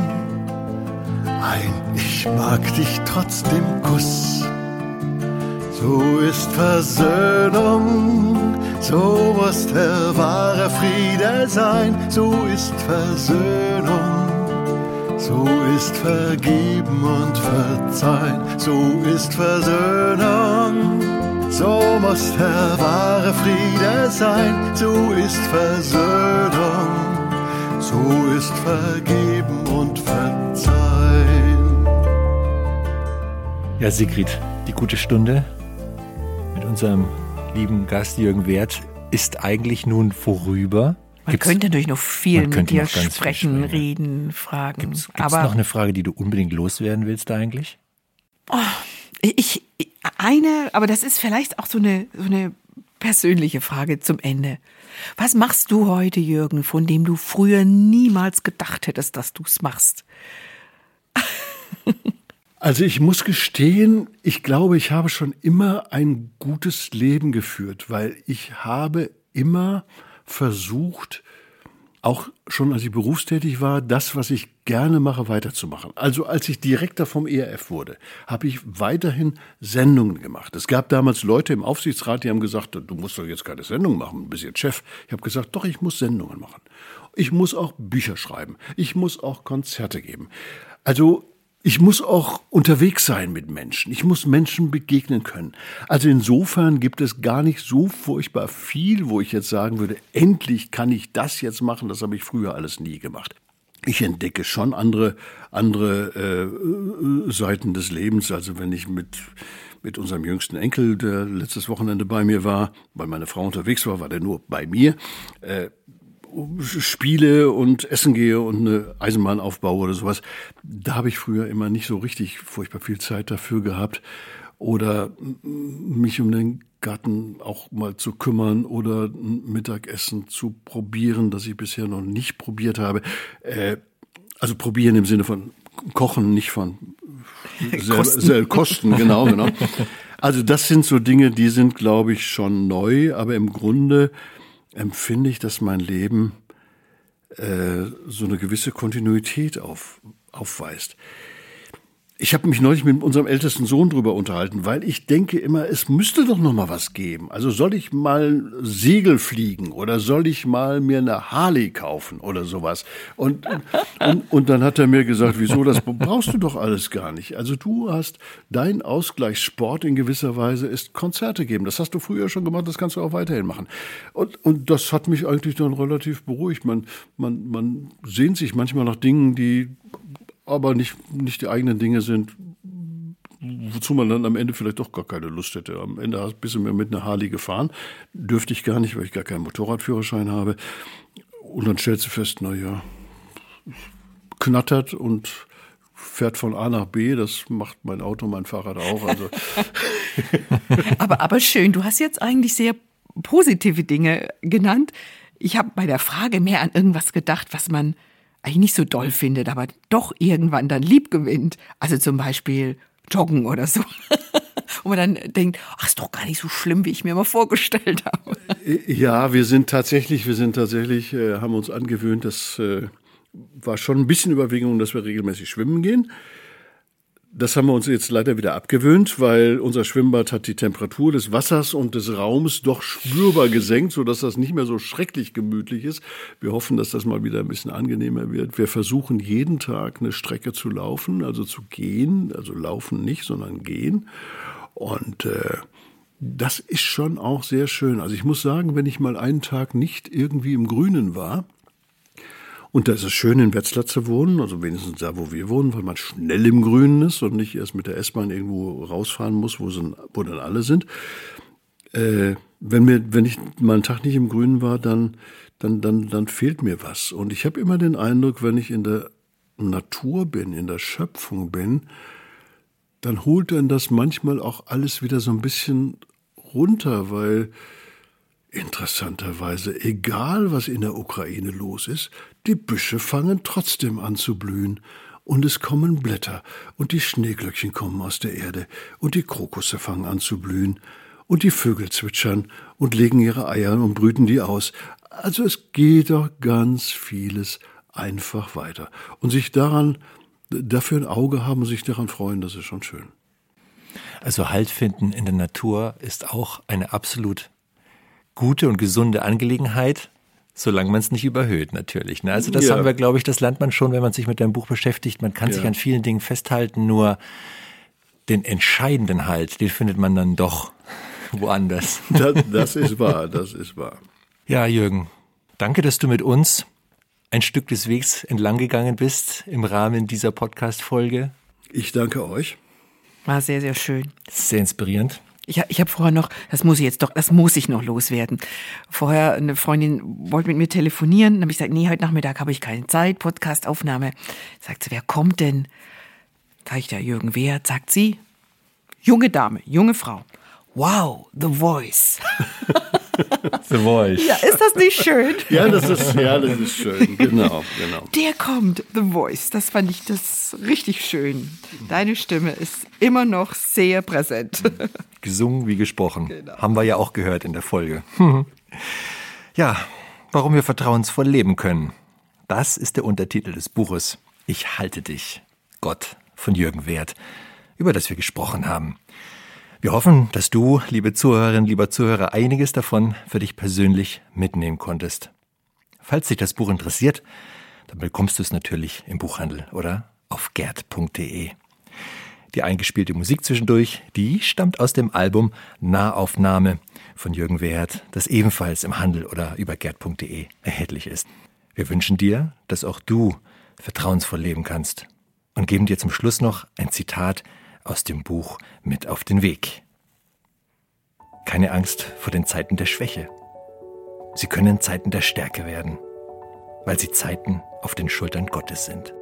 Ein Ich mag dich trotzdem Kuss. So ist Versöhnung, so muss der wahre Friede sein, so ist Versöhnung. So ist Vergeben und Verzeihen, so ist Versöhnung. So muss der wahre Friede sein, so ist Versöhnung, so ist Vergeben und Verzeihen. Ja, Sigrid, die gute Stunde unserem lieben Gast Jürgen Wert ist eigentlich nun vorüber. Man Gibt's, könnte natürlich noch viel mit dir sprechen, sprechen, reden, fragen. Gibt es noch eine Frage, die du unbedingt loswerden willst eigentlich? Oh, ich, eine, aber das ist vielleicht auch so eine, so eine persönliche Frage zum Ende. Was machst du heute, Jürgen, von dem du früher niemals gedacht hättest, dass du es machst? Also ich muss gestehen, ich glaube, ich habe schon immer ein gutes Leben geführt, weil ich habe immer versucht, auch schon als ich berufstätig war, das, was ich gerne mache, weiterzumachen. Also als ich Direktor vom ERF wurde, habe ich weiterhin Sendungen gemacht. Es gab damals Leute im Aufsichtsrat, die haben gesagt, du musst doch jetzt keine Sendung machen, du bist jetzt Chef. Ich habe gesagt, doch, ich muss Sendungen machen. Ich muss auch Bücher schreiben. Ich muss auch Konzerte geben. Also ich muss auch unterwegs sein mit Menschen. Ich muss Menschen begegnen können. Also insofern gibt es gar nicht so furchtbar viel, wo ich jetzt sagen würde, endlich kann ich das jetzt machen. Das habe ich früher alles nie gemacht. Ich entdecke schon andere, andere äh, Seiten des Lebens. Also wenn ich mit mit unserem jüngsten Enkel, der letztes Wochenende bei mir war, weil meine Frau unterwegs war, war der nur bei mir. Äh, spiele und essen gehe und eine Eisenbahn aufbaue oder sowas, da habe ich früher immer nicht so richtig furchtbar viel Zeit dafür gehabt. Oder mich um den Garten auch mal zu kümmern oder ein Mittagessen zu probieren, das ich bisher noch nicht probiert habe. Äh, also probieren im Sinne von kochen, nicht von Kosten. Sel Kosten, genau, genau. Also das sind so Dinge, die sind, glaube ich, schon neu, aber im Grunde empfinde ich, dass mein Leben äh, so eine gewisse Kontinuität auf, aufweist. Ich habe mich neulich mit unserem ältesten Sohn drüber unterhalten, weil ich denke immer, es müsste doch noch mal was geben. Also soll ich mal Segel fliegen oder soll ich mal mir eine Harley kaufen oder sowas? Und, und, und dann hat er mir gesagt, wieso, das brauchst du doch alles gar nicht. Also du hast, dein Ausgleichssport in gewisser Weise ist Konzerte geben. Das hast du früher schon gemacht, das kannst du auch weiterhin machen. Und, und das hat mich eigentlich dann relativ beruhigt. Man, man, man sehnt sich manchmal nach Dingen, die aber nicht, nicht die eigenen Dinge sind, wozu man dann am Ende vielleicht doch gar keine Lust hätte. Am Ende bist du mir mit einer Harley gefahren. Dürfte ich gar nicht, weil ich gar keinen Motorradführerschein habe. Und dann stellst du fest, naja, knattert und fährt von A nach B. Das macht mein Auto, mein Fahrrad auch. Also. aber, aber schön, du hast jetzt eigentlich sehr positive Dinge genannt. Ich habe bei der Frage mehr an irgendwas gedacht, was man eigentlich nicht so doll findet, aber doch irgendwann dann lieb gewinnt. Also zum Beispiel Joggen oder so. Und man dann denkt, ach, ist doch gar nicht so schlimm, wie ich mir mal vorgestellt habe. Äh, ja, wir sind tatsächlich, wir sind tatsächlich, äh, haben uns angewöhnt, das äh, war schon ein bisschen Überwägung, dass wir regelmäßig schwimmen gehen. Das haben wir uns jetzt leider wieder abgewöhnt, weil unser Schwimmbad hat die Temperatur des Wassers und des Raums doch spürbar gesenkt, sodass das nicht mehr so schrecklich gemütlich ist. Wir hoffen, dass das mal wieder ein bisschen angenehmer wird. Wir versuchen jeden Tag eine Strecke zu laufen, also zu gehen, also laufen nicht, sondern gehen. Und äh, das ist schon auch sehr schön. Also ich muss sagen, wenn ich mal einen Tag nicht irgendwie im Grünen war, und da ist es schön, in Wetzlar zu wohnen, also wenigstens da, wo wir wohnen, weil man schnell im Grünen ist und nicht erst mit der S-Bahn irgendwo rausfahren muss, wo, sind, wo dann alle sind. Äh, wenn, mir, wenn ich mal einen Tag nicht im Grünen war, dann, dann, dann, dann fehlt mir was. Und ich habe immer den Eindruck, wenn ich in der Natur bin, in der Schöpfung bin, dann holt dann das manchmal auch alles wieder so ein bisschen runter, weil interessanterweise, egal was in der Ukraine los ist, die Büsche fangen trotzdem an zu blühen. Und es kommen Blätter, und die Schneeglöckchen kommen aus der Erde, und die Krokusse fangen an zu blühen, und die Vögel zwitschern und legen ihre Eier und brüten die aus. Also es geht doch ganz vieles einfach weiter. Und sich daran, dafür ein Auge haben und sich daran freuen, das ist schon schön. Also Halt finden in der Natur ist auch eine absolut gute und gesunde Angelegenheit, solange man es nicht überhöht natürlich. Ne? Also das ja. haben wir, glaube ich, das lernt man schon, wenn man sich mit deinem Buch beschäftigt. Man kann ja. sich an vielen Dingen festhalten, nur den entscheidenden Halt, den findet man dann doch woanders. Das, das ist wahr, das ist wahr. Ja, Jürgen, danke, dass du mit uns ein Stück des Wegs entlang gegangen bist im Rahmen dieser Podcast-Folge. Ich danke euch. War sehr, sehr schön. Sehr inspirierend. Ich, ich habe vorher noch, das muss ich jetzt doch, das muss ich noch loswerden. Vorher eine Freundin wollte mit mir telefonieren, dann habe ich gesagt, nee, heute Nachmittag habe ich keine Zeit, Podcastaufnahme. Sagt sie, wer kommt denn? Sag ich, der Jürgen Wehrt, sagt sie. Junge Dame, junge Frau. Wow, The Voice. The Voice. Ja, ist das nicht schön? ja, das ist, ja, das ist schön. Genau, genau. Der kommt, The Voice. Das fand ich das richtig schön. Deine Stimme ist immer noch sehr präsent. Gesungen wie gesprochen. Genau. Haben wir ja auch gehört in der Folge. Ja, warum wir vertrauensvoll leben können. Das ist der Untertitel des Buches. Ich halte dich, Gott von Jürgen Wert, über das wir gesprochen haben. Wir hoffen, dass du, liebe Zuhörerin, lieber Zuhörer, einiges davon für dich persönlich mitnehmen konntest. Falls dich das Buch interessiert, dann bekommst du es natürlich im Buchhandel oder auf gerd.de. Die eingespielte Musik zwischendurch, die stammt aus dem Album Nahaufnahme von Jürgen Wehrt, das ebenfalls im Handel oder über gerd.de erhältlich ist. Wir wünschen dir, dass auch du vertrauensvoll leben kannst und geben dir zum Schluss noch ein Zitat aus dem Buch mit auf den Weg. Keine Angst vor den Zeiten der Schwäche. Sie können Zeiten der Stärke werden, weil sie Zeiten auf den Schultern Gottes sind.